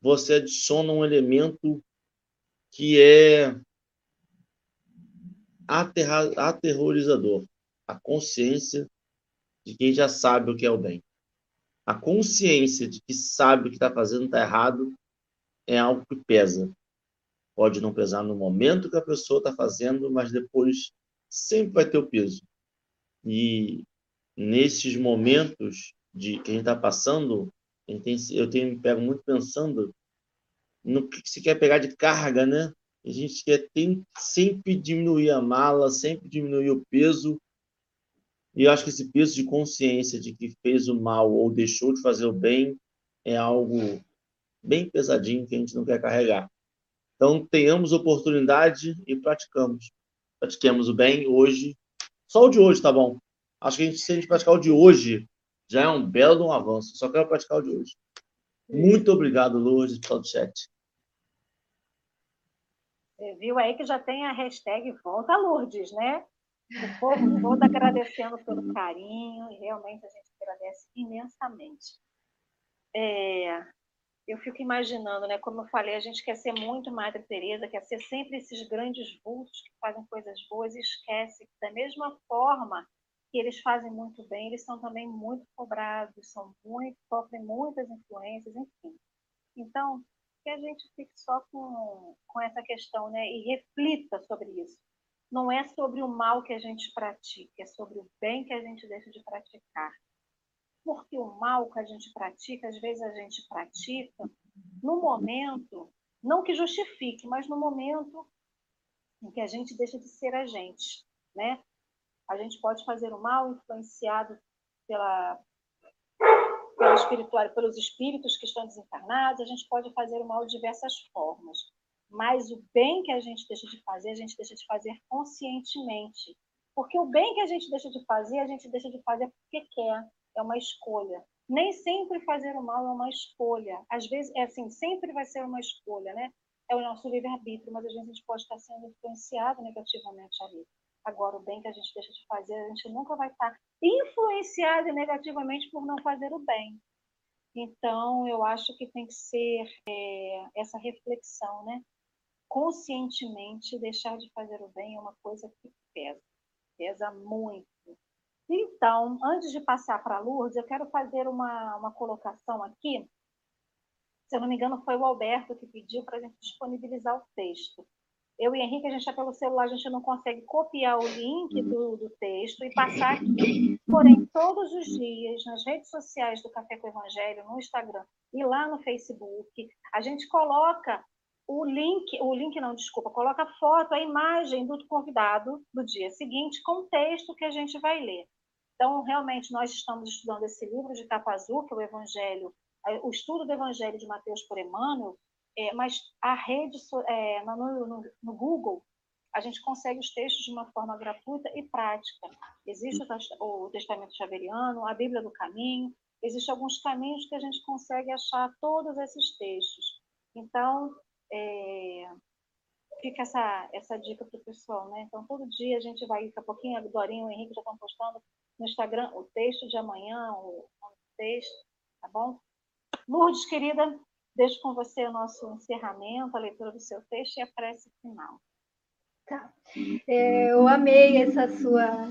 você adiciona um elemento que é aterra, aterrorizador, a consciência de quem já sabe o que é o bem. A consciência de que sabe o que está fazendo está errado é algo que pesa. Pode não pesar no momento que a pessoa está fazendo, mas depois sempre vai ter o peso. E nesses momentos de que a gente está passando, eu tenho me pego muito pensando no que se quer pegar de carga, né? A gente quer sempre diminuir a mala, sempre diminuir o peso. E eu acho que esse peso de consciência de que fez o mal ou deixou de fazer o bem é algo bem pesadinho que a gente não quer carregar. Então, tenhamos oportunidade e praticamos. Pratiquemos o bem hoje. Só o de hoje, tá bom? Acho que a gente, se a gente praticar o de hoje, já é um belo um avanço. Só quero praticar o de hoje. Muito obrigado, Lourdes, pelo chat. Você viu aí que já tem a hashtag Volta Lourdes, né? O povo todo agradecendo pelo carinho, e realmente a gente agradece imensamente. É, eu fico imaginando, né? Como eu falei, a gente quer ser muito Madre Teresa, quer ser sempre esses grandes vultos que fazem coisas boas e esquece que da mesma forma que eles fazem muito bem, eles são também muito cobrados, são muito, sofrem muitas influências, enfim. Então, que a gente fique só com, com essa questão, né? E reflita sobre isso. Não é sobre o mal que a gente pratica, é sobre o bem que a gente deixa de praticar. Porque o mal que a gente pratica, às vezes a gente pratica no momento, não que justifique, mas no momento em que a gente deixa de ser a gente, né? A gente pode fazer o mal influenciado pela, pela espiritual, pelos espíritos que estão desencarnados, a gente pode fazer o mal de diversas formas. Mas o bem que a gente deixa de fazer, a gente deixa de fazer conscientemente. Porque o bem que a gente deixa de fazer, a gente deixa de fazer porque quer, é uma escolha. Nem sempre fazer o mal é uma escolha. Às vezes, é assim, sempre vai ser uma escolha, né? É o nosso livre-arbítrio, mas às vezes a gente pode estar sendo influenciado negativamente ali. Agora, o bem que a gente deixa de fazer, a gente nunca vai estar influenciado negativamente por não fazer o bem. Então, eu acho que tem que ser é, essa reflexão, né? Conscientemente, deixar de fazer o bem é uma coisa que pesa, pesa muito. Então, antes de passar para a Lourdes, eu quero fazer uma, uma colocação aqui. Se eu não me engano, foi o Alberto que pediu para a gente disponibilizar o texto. Eu e Henrique, a gente está pelo celular, a gente não consegue copiar o link uhum. do, do texto e passar aqui. Porém, todos os dias, nas redes sociais do Café com o Evangelho, no Instagram e lá no Facebook, a gente coloca o link, o link não, desculpa, coloca a foto, a imagem do convidado do dia seguinte com o texto que a gente vai ler. Então, realmente, nós estamos estudando esse livro de capa azul, que é o Evangelho, é, o estudo do Evangelho de Mateus por Emmanuel, é, mas a rede, é, no, no, no, Google, a gente consegue os textos de uma forma gratuita e prática. Existe o, Testamento Xaveriano, a Bíblia do Caminho, existem alguns caminhos que a gente consegue achar todos esses textos. Então, é, fica essa, essa dica para o pessoal, né? Então, todo dia a gente vai, daqui a pouquinho, a Dorinha e o Henrique já estão postando no Instagram o texto de amanhã, o, texto, tá bom? Lourdes, querida, deixo com você o nosso encerramento, a leitura do seu texto e a prece final. Tá. É, eu amei essa sua,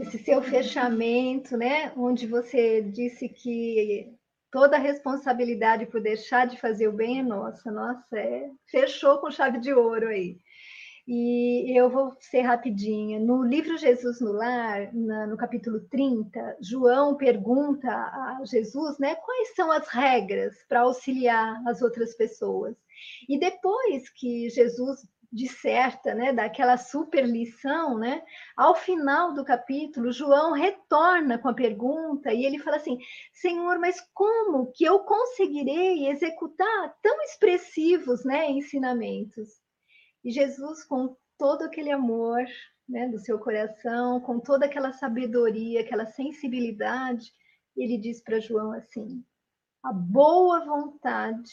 esse seu fechamento, né? Onde você disse que toda a responsabilidade por deixar de fazer o bem é nossa. Nossa, é, fechou com chave de ouro aí. E eu vou ser rapidinha. No livro Jesus no Lar, na, no capítulo 30, João pergunta a Jesus né, quais são as regras para auxiliar as outras pessoas. E depois que Jesus disserta, né, daquela super lição, né? Ao final do capítulo, João retorna com a pergunta e ele fala assim: Senhor, mas como que eu conseguirei executar tão expressivos, né, ensinamentos? E Jesus, com todo aquele amor né, do seu coração, com toda aquela sabedoria, aquela sensibilidade, ele diz para João assim: a boa vontade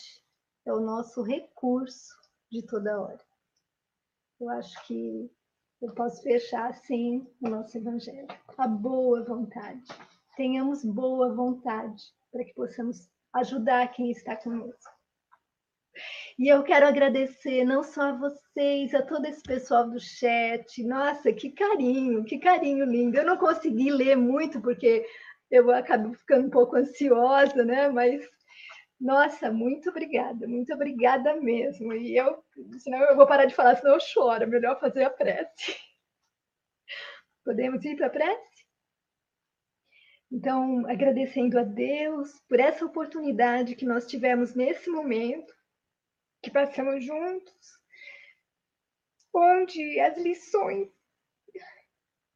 é o nosso recurso de toda hora. Eu acho que eu posso fechar assim o nosso evangelho. A boa vontade. Tenhamos boa vontade para que possamos ajudar quem está conosco. E eu quero agradecer não só a vocês, a todo esse pessoal do chat. Nossa, que carinho, que carinho lindo. Eu não consegui ler muito porque eu acabo ficando um pouco ansiosa, né? Mas nossa, muito obrigada, muito obrigada mesmo. E eu, senão eu vou parar de falar, senão eu choro. Melhor fazer a prece. Podemos ir para a prece? Então, agradecendo a Deus por essa oportunidade que nós tivemos nesse momento que passamos juntos, onde as lições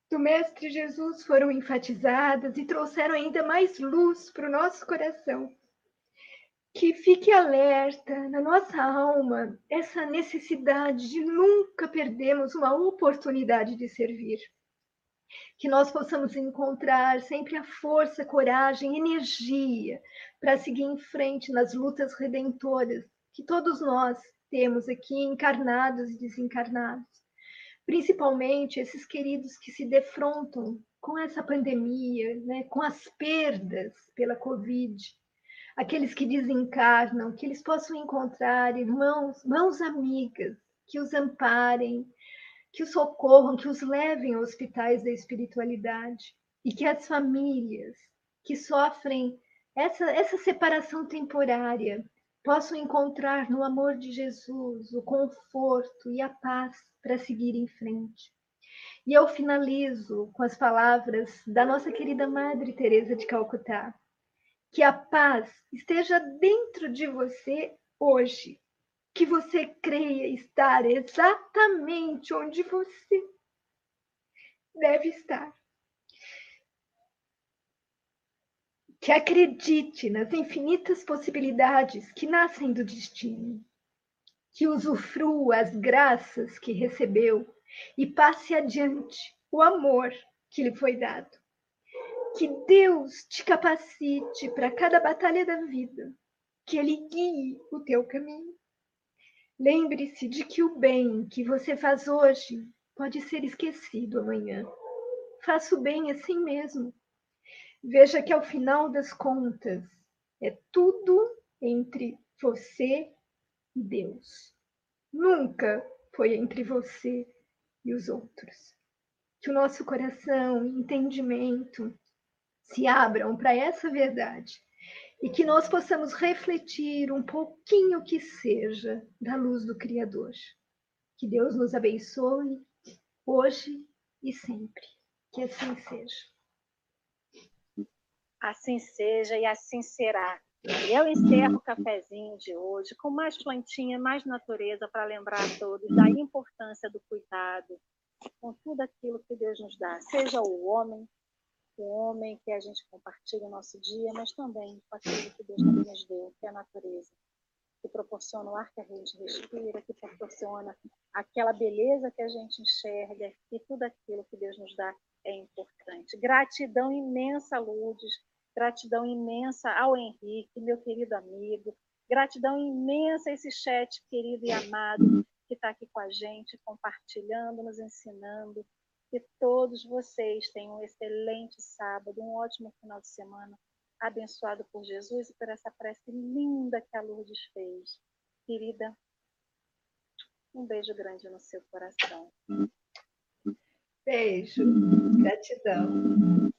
do Mestre Jesus foram enfatizadas e trouxeram ainda mais luz para o nosso coração. Que fique alerta na nossa alma essa necessidade de nunca perdermos uma oportunidade de servir. Que nós possamos encontrar sempre a força, coragem, energia para seguir em frente nas lutas redentoras que todos nós temos aqui, encarnados e desencarnados. Principalmente esses queridos que se defrontam com essa pandemia, né, com as perdas pela Covid, aqueles que desencarnam, que eles possam encontrar irmãos, mãos amigas, que os amparem, que os socorram, que os levem a hospitais da espiritualidade e que as famílias que sofrem essa, essa separação temporária possam encontrar no amor de Jesus o conforto e a paz para seguir em frente. E eu finalizo com as palavras da nossa querida Madre Teresa de Calcutá. Que a paz esteja dentro de você hoje. Que você creia estar exatamente onde você deve estar. que acredite nas infinitas possibilidades que nascem do destino, que usufrua as graças que recebeu e passe adiante o amor que lhe foi dado. Que Deus te capacite para cada batalha da vida, que Ele guie o teu caminho. Lembre-se de que o bem que você faz hoje pode ser esquecido amanhã. Faça o bem assim mesmo. Veja que ao final das contas é tudo entre você e Deus. Nunca foi entre você e os outros. Que o nosso coração, entendimento, se abram para essa verdade e que nós possamos refletir um pouquinho que seja da luz do Criador. Que Deus nos abençoe hoje e sempre. Que assim seja. Assim seja e assim será. E eu encerro o cafezinho de hoje com mais plantinha, mais natureza, para lembrar a todos da importância do cuidado com tudo aquilo que Deus nos dá, seja o homem, o homem que a gente compartilha o nosso dia, mas também com aquilo que Deus também nos deu, que é a natureza, que proporciona o ar que a gente respira, que proporciona aquela beleza que a gente enxerga, e tudo aquilo que Deus nos dá é importante. Gratidão imensa, Lourdes, gratidão imensa ao Henrique, meu querido amigo, gratidão imensa a esse chat querido e amado que está aqui com a gente, compartilhando, nos ensinando, que todos vocês tenham um excelente sábado, um ótimo final de semana, abençoado por Jesus e por essa prece linda que a Lourdes fez. Querida, um beijo grande no seu coração. Beijo, gratidão.